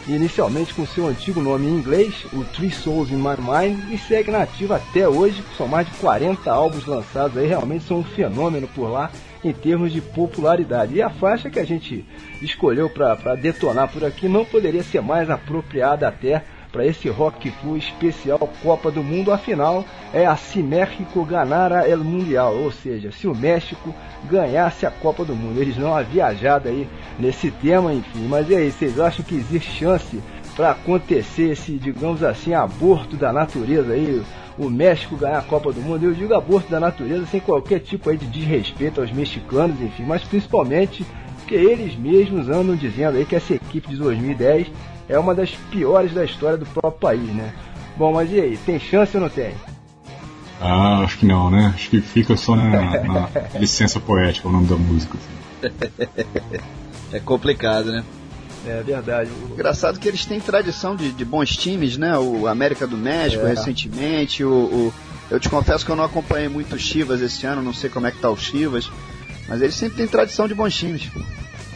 inicialmente com seu antigo nome em inglês, o Three Souls in My Mind, e segue na ativa até hoje, são mais de 40 álbuns lançados aí, realmente são um fenômeno por lá em termos de popularidade. E a faixa que a gente escolheu para detonar por aqui não poderia ser mais apropriada até para esse Rock Flu especial Copa do Mundo, afinal é a se México ganara el Mundial, ou seja, se o México ganhasse a Copa do Mundo. Eles não haviam viajado aí nesse tema, enfim. Mas e aí, vocês acham que existe chance para acontecer esse, digamos assim, aborto da natureza aí? O México ganhar a Copa do Mundo, eu digo aborto da natureza sem qualquer tipo aí de desrespeito aos mexicanos, enfim, mas principalmente porque eles mesmos andam dizendo aí que essa equipe de 2010 é uma das piores da história do próprio país, né? Bom, mas e aí, tem chance ou não tem? Ah, acho que não, né? Acho que fica só na, na licença poética o nome da música. é complicado, né? É verdade. Engraçado que eles têm tradição de, de bons times, né? O América do México, é. recentemente, o, o, Eu te confesso que eu não acompanhei muito o Chivas esse ano, não sei como é que tá o Chivas, mas eles sempre têm tradição de bons times.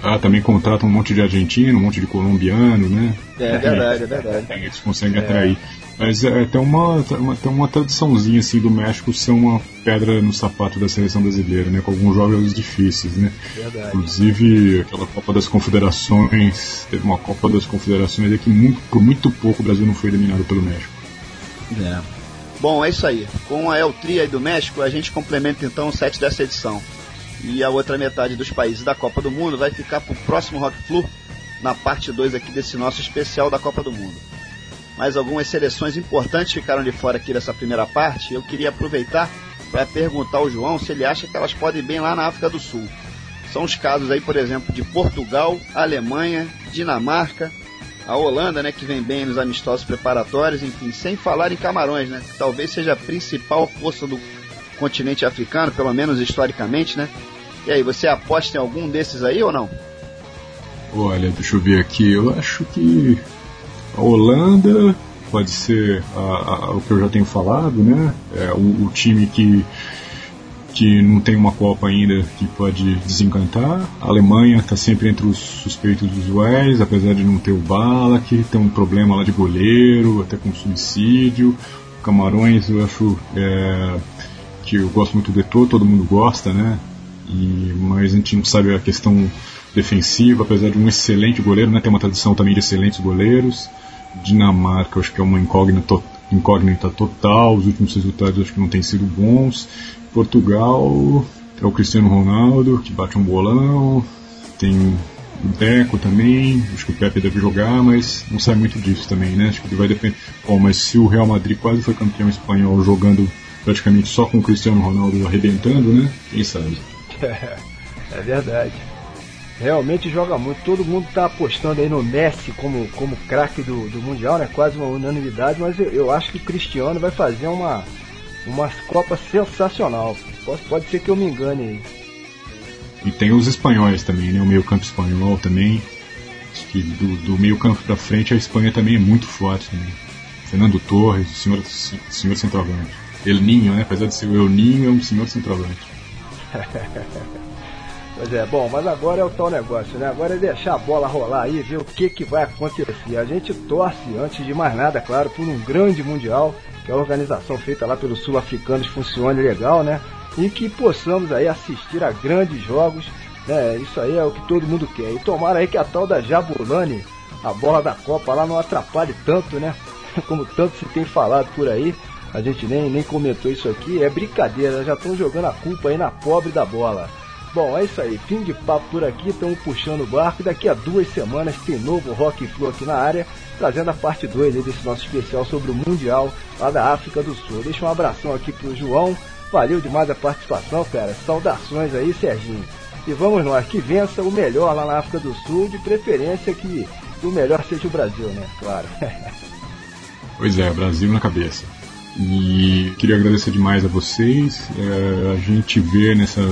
Ah, também contratam um monte de argentino, um monte de colombiano, né? É verdade, é verdade. Eles conseguem é. atrair. Mas é, tem, uma, tem uma tradiçãozinha assim do México ser uma pedra no sapato da seleção brasileira, né? Com alguns jogos difíceis, né? Verdade. Inclusive aquela Copa das Confederações, teve uma Copa das Confederações é que muito, por muito pouco o Brasil não foi eliminado pelo México. É. Bom, é isso aí. Com a El Tri aí do México, a gente complementa então o set dessa edição e a outra metade dos países da Copa do Mundo vai ficar para o próximo Rock Flu, na parte 2 aqui desse nosso especial da Copa do Mundo. Mas algumas seleções importantes ficaram de fora aqui dessa primeira parte. Eu queria aproveitar para perguntar ao João se ele acha que elas podem ir bem lá na África do Sul. São os casos aí, por exemplo, de Portugal, Alemanha, Dinamarca, a Holanda, né, que vem bem nos amistosos preparatórios, enfim, sem falar em Camarões, né, que talvez seja a principal força do continente africano, pelo menos historicamente, né? E aí, você aposta em algum desses aí ou não? Olha, deixa eu ver aqui. Eu acho que a Holanda pode ser a, a, o que eu já tenho falado, né? É o, o, time que, que não tem uma Copa ainda que pode desencantar. A Alemanha está sempre entre os suspeitos usuais, apesar de não ter o Bala, que tem um problema lá de goleiro, até com suicídio. Camarões, eu acho. É, que eu gosto muito do Eto'o, todo mundo gosta, né? E, mas a gente não sabe a questão defensiva, apesar de um excelente goleiro, né? Tem uma tradição também de excelentes goleiros. Dinamarca, acho que é uma incógnita, incógnita total, os últimos resultados acho que não têm sido bons. Portugal é o Cristiano Ronaldo, que bate um bolão. Tem o Deco também, acho que o Pepe deve jogar, mas não sai muito disso também, né? Acho que vai depender. Bom, mas se o Real Madrid quase foi campeão espanhol jogando praticamente só com o Cristiano Ronaldo arrebentando, né? Quem sabe? É, verdade. Realmente joga muito. Todo mundo está apostando aí no Messi como, como craque do, do Mundial, né? Quase uma unanimidade, mas eu, eu, acho que o Cristiano vai fazer uma, uma Copa sensacional. Pode, pode ser que eu me engane aí. E tem os espanhóis também, né? O meio campo espanhol também. Acho que do, do meio campo para frente a Espanha também é muito forte também. Fernando Torres, o senhor, o senhor centroavante. El Ninho, né? Apesar de ser o El Ninho, é um senhor centroavante. pois é, bom, mas agora é o tal negócio, né? Agora é deixar a bola rolar aí, ver o que, que vai acontecer. A gente torce, antes de mais nada, claro, por um grande mundial, que a organização feita lá pelos sul-africanos funcione legal, né? E que possamos aí assistir a grandes jogos, né? Isso aí é o que todo mundo quer. E tomara aí que a tal da Jabulani, a bola da Copa lá não atrapalhe tanto, né? Como tanto se tem falado por aí a gente nem, nem comentou isso aqui, é brincadeira, já estão jogando a culpa aí na pobre da bola. Bom, é isso aí, fim de papo por aqui, estamos puxando o barco daqui a duas semanas tem novo Rock Flow aqui na área, trazendo a parte 2 desse nosso especial sobre o Mundial lá da África do Sul. Deixa um abração aqui pro João, valeu demais a participação, cara, saudações aí, Serginho. E vamos nós, que vença o melhor lá na África do Sul, de preferência que o melhor seja o Brasil, né? Claro. pois é, Brasil na cabeça. E queria agradecer demais a vocês. É, a gente vê nessa,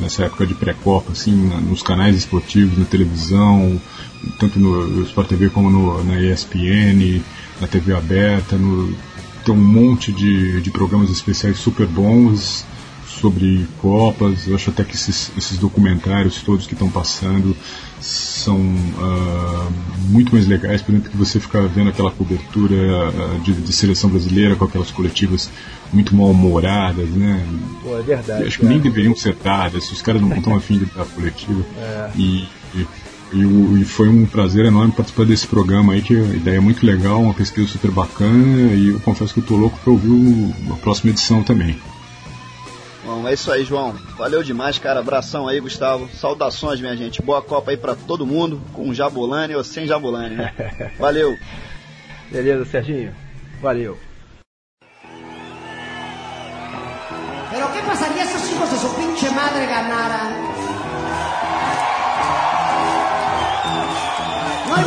nessa época de pré-copa, assim, nos canais esportivos, na televisão, tanto no Sport TV como no, na ESPN, na TV aberta, no, tem um monte de, de programas especiais super bons sobre Copas. Eu acho até que esses, esses documentários todos que estão passando são uh, muito mais legais, por exemplo, que você ficar vendo aquela cobertura uh, de, de, seleção brasileira com aquelas coletivas muito mal-humoradas, né? Pô, é verdade. Acho que nem deveriam ser dadas, os caras não estão afim de dar coletiva. É. E, e, e, e, foi um prazer enorme participar desse programa aí, que a ideia é muito legal, uma pesquisa super bacana, e eu confesso que eu tô louco para ouvir a próxima edição também. Bom, é isso aí, João. Valeu demais, cara. Abração aí, Gustavo. Saudações, minha gente. Boa Copa aí para todo mundo, com Jabulani ou sem Jabulani, né? Valeu. Beleza, Serginho. Valeu. Pero ¿qué pasaría si esos hijos de su pinche madre ganaran? No hay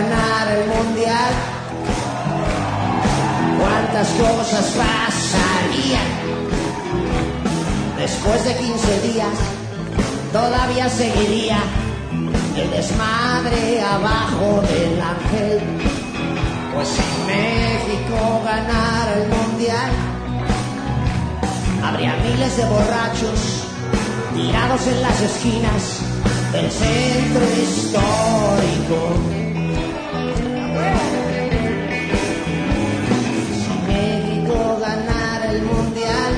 Ganara el mundial, ¿cuántas cosas pasarían? Después de 15 días, todavía seguiría el desmadre abajo del ángel. Pues si México ganara el mundial, habría miles de borrachos tirados en las esquinas del centro histórico. Si México ganara el mundial,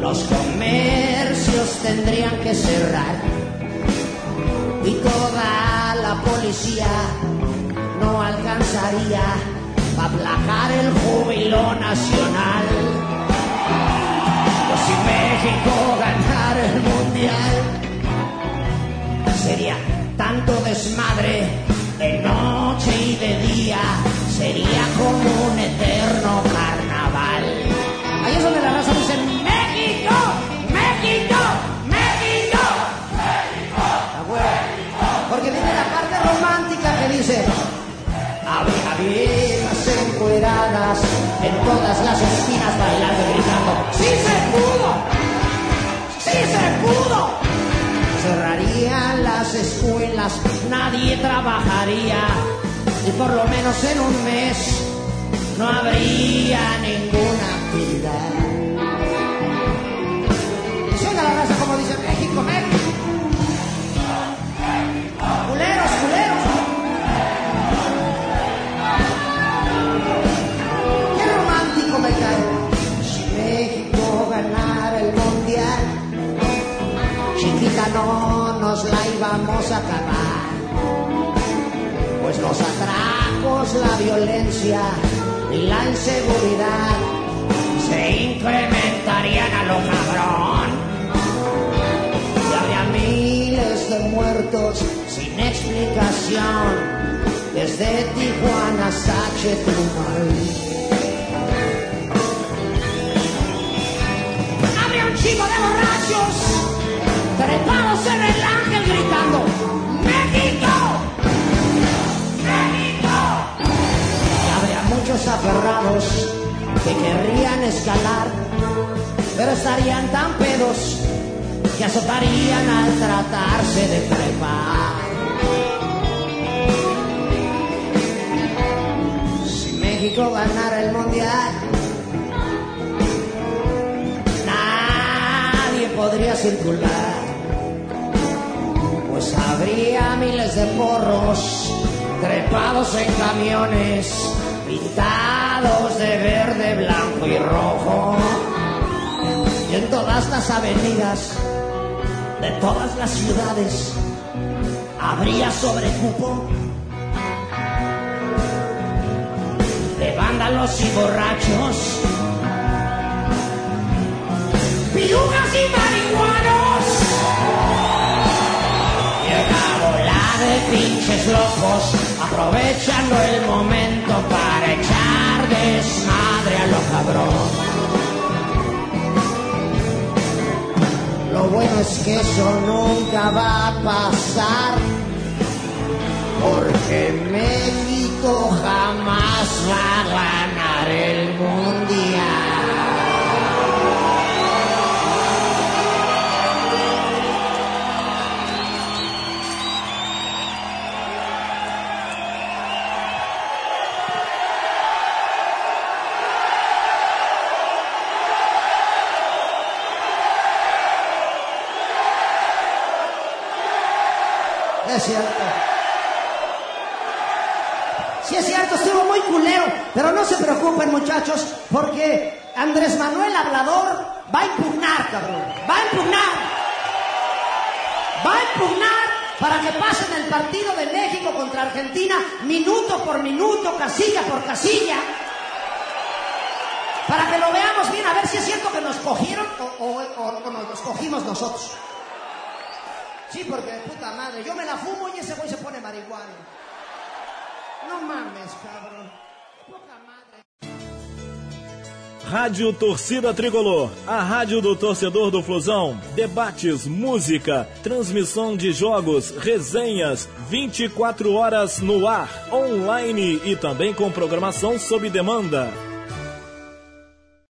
los comercios tendrían que cerrar y toda la policía no alcanzaría para aplacar el júbilo nacional. Pues si México ganara el mundial, sería tanto desmadre de noche y de día, sería como un eterno carnaval. Ahí es donde la raza dice México, México, México, bueno, Porque viene la parte romántica que dice Había viejas encueradas en todas las esquinas bailando y gritando ¡Sí las escuelas, nadie trabajaría y por lo menos en un mes no habría ninguna actividad. Suena la raza como dice acabar. Pues los atracos, la violencia y la inseguridad se incrementarían a lo cabrón. Y habría miles de muertos sin explicación desde Tijuana Chetumal. Habría un chico de borrachos trepados en aferrados que querrían escalar, pero estarían tan pedos que azotarían al tratarse de trepar. Si México ganara el mundial, nadie podría circular, pues habría miles de porros trepados en camiones pintados de verde, blanco y rojo. Y en todas las avenidas de todas las ciudades habría sobrecupo de vándalos y borrachos, pirujas y de pinches locos aprovechando el momento para echar desmadre a lo cabrón. Lo bueno es que eso nunca va a pasar, porque México jamás va a ganar el mundial. Es cierto. Sí, es cierto, estuvo muy culero. Pero no se preocupen, muchachos, porque Andrés Manuel Hablador va a impugnar, cabrón. Va a impugnar. Va a impugnar para que pasen el partido de México contra Argentina minuto por minuto, casilla por casilla. Para que lo veamos bien, a ver si es cierto que nos cogieron o, nos cogimos nosotros. Sí, porque puta madre, yo me la fumo y ese güey se pone marihuana. No mames, cabrón. Poca madre. Rádio Torcida Tricolor, a rádio do torcedor do Flusão. Debates, música, transmissão de jogos, resenhas, 24 horas no ar, online e também com programação sob demanda.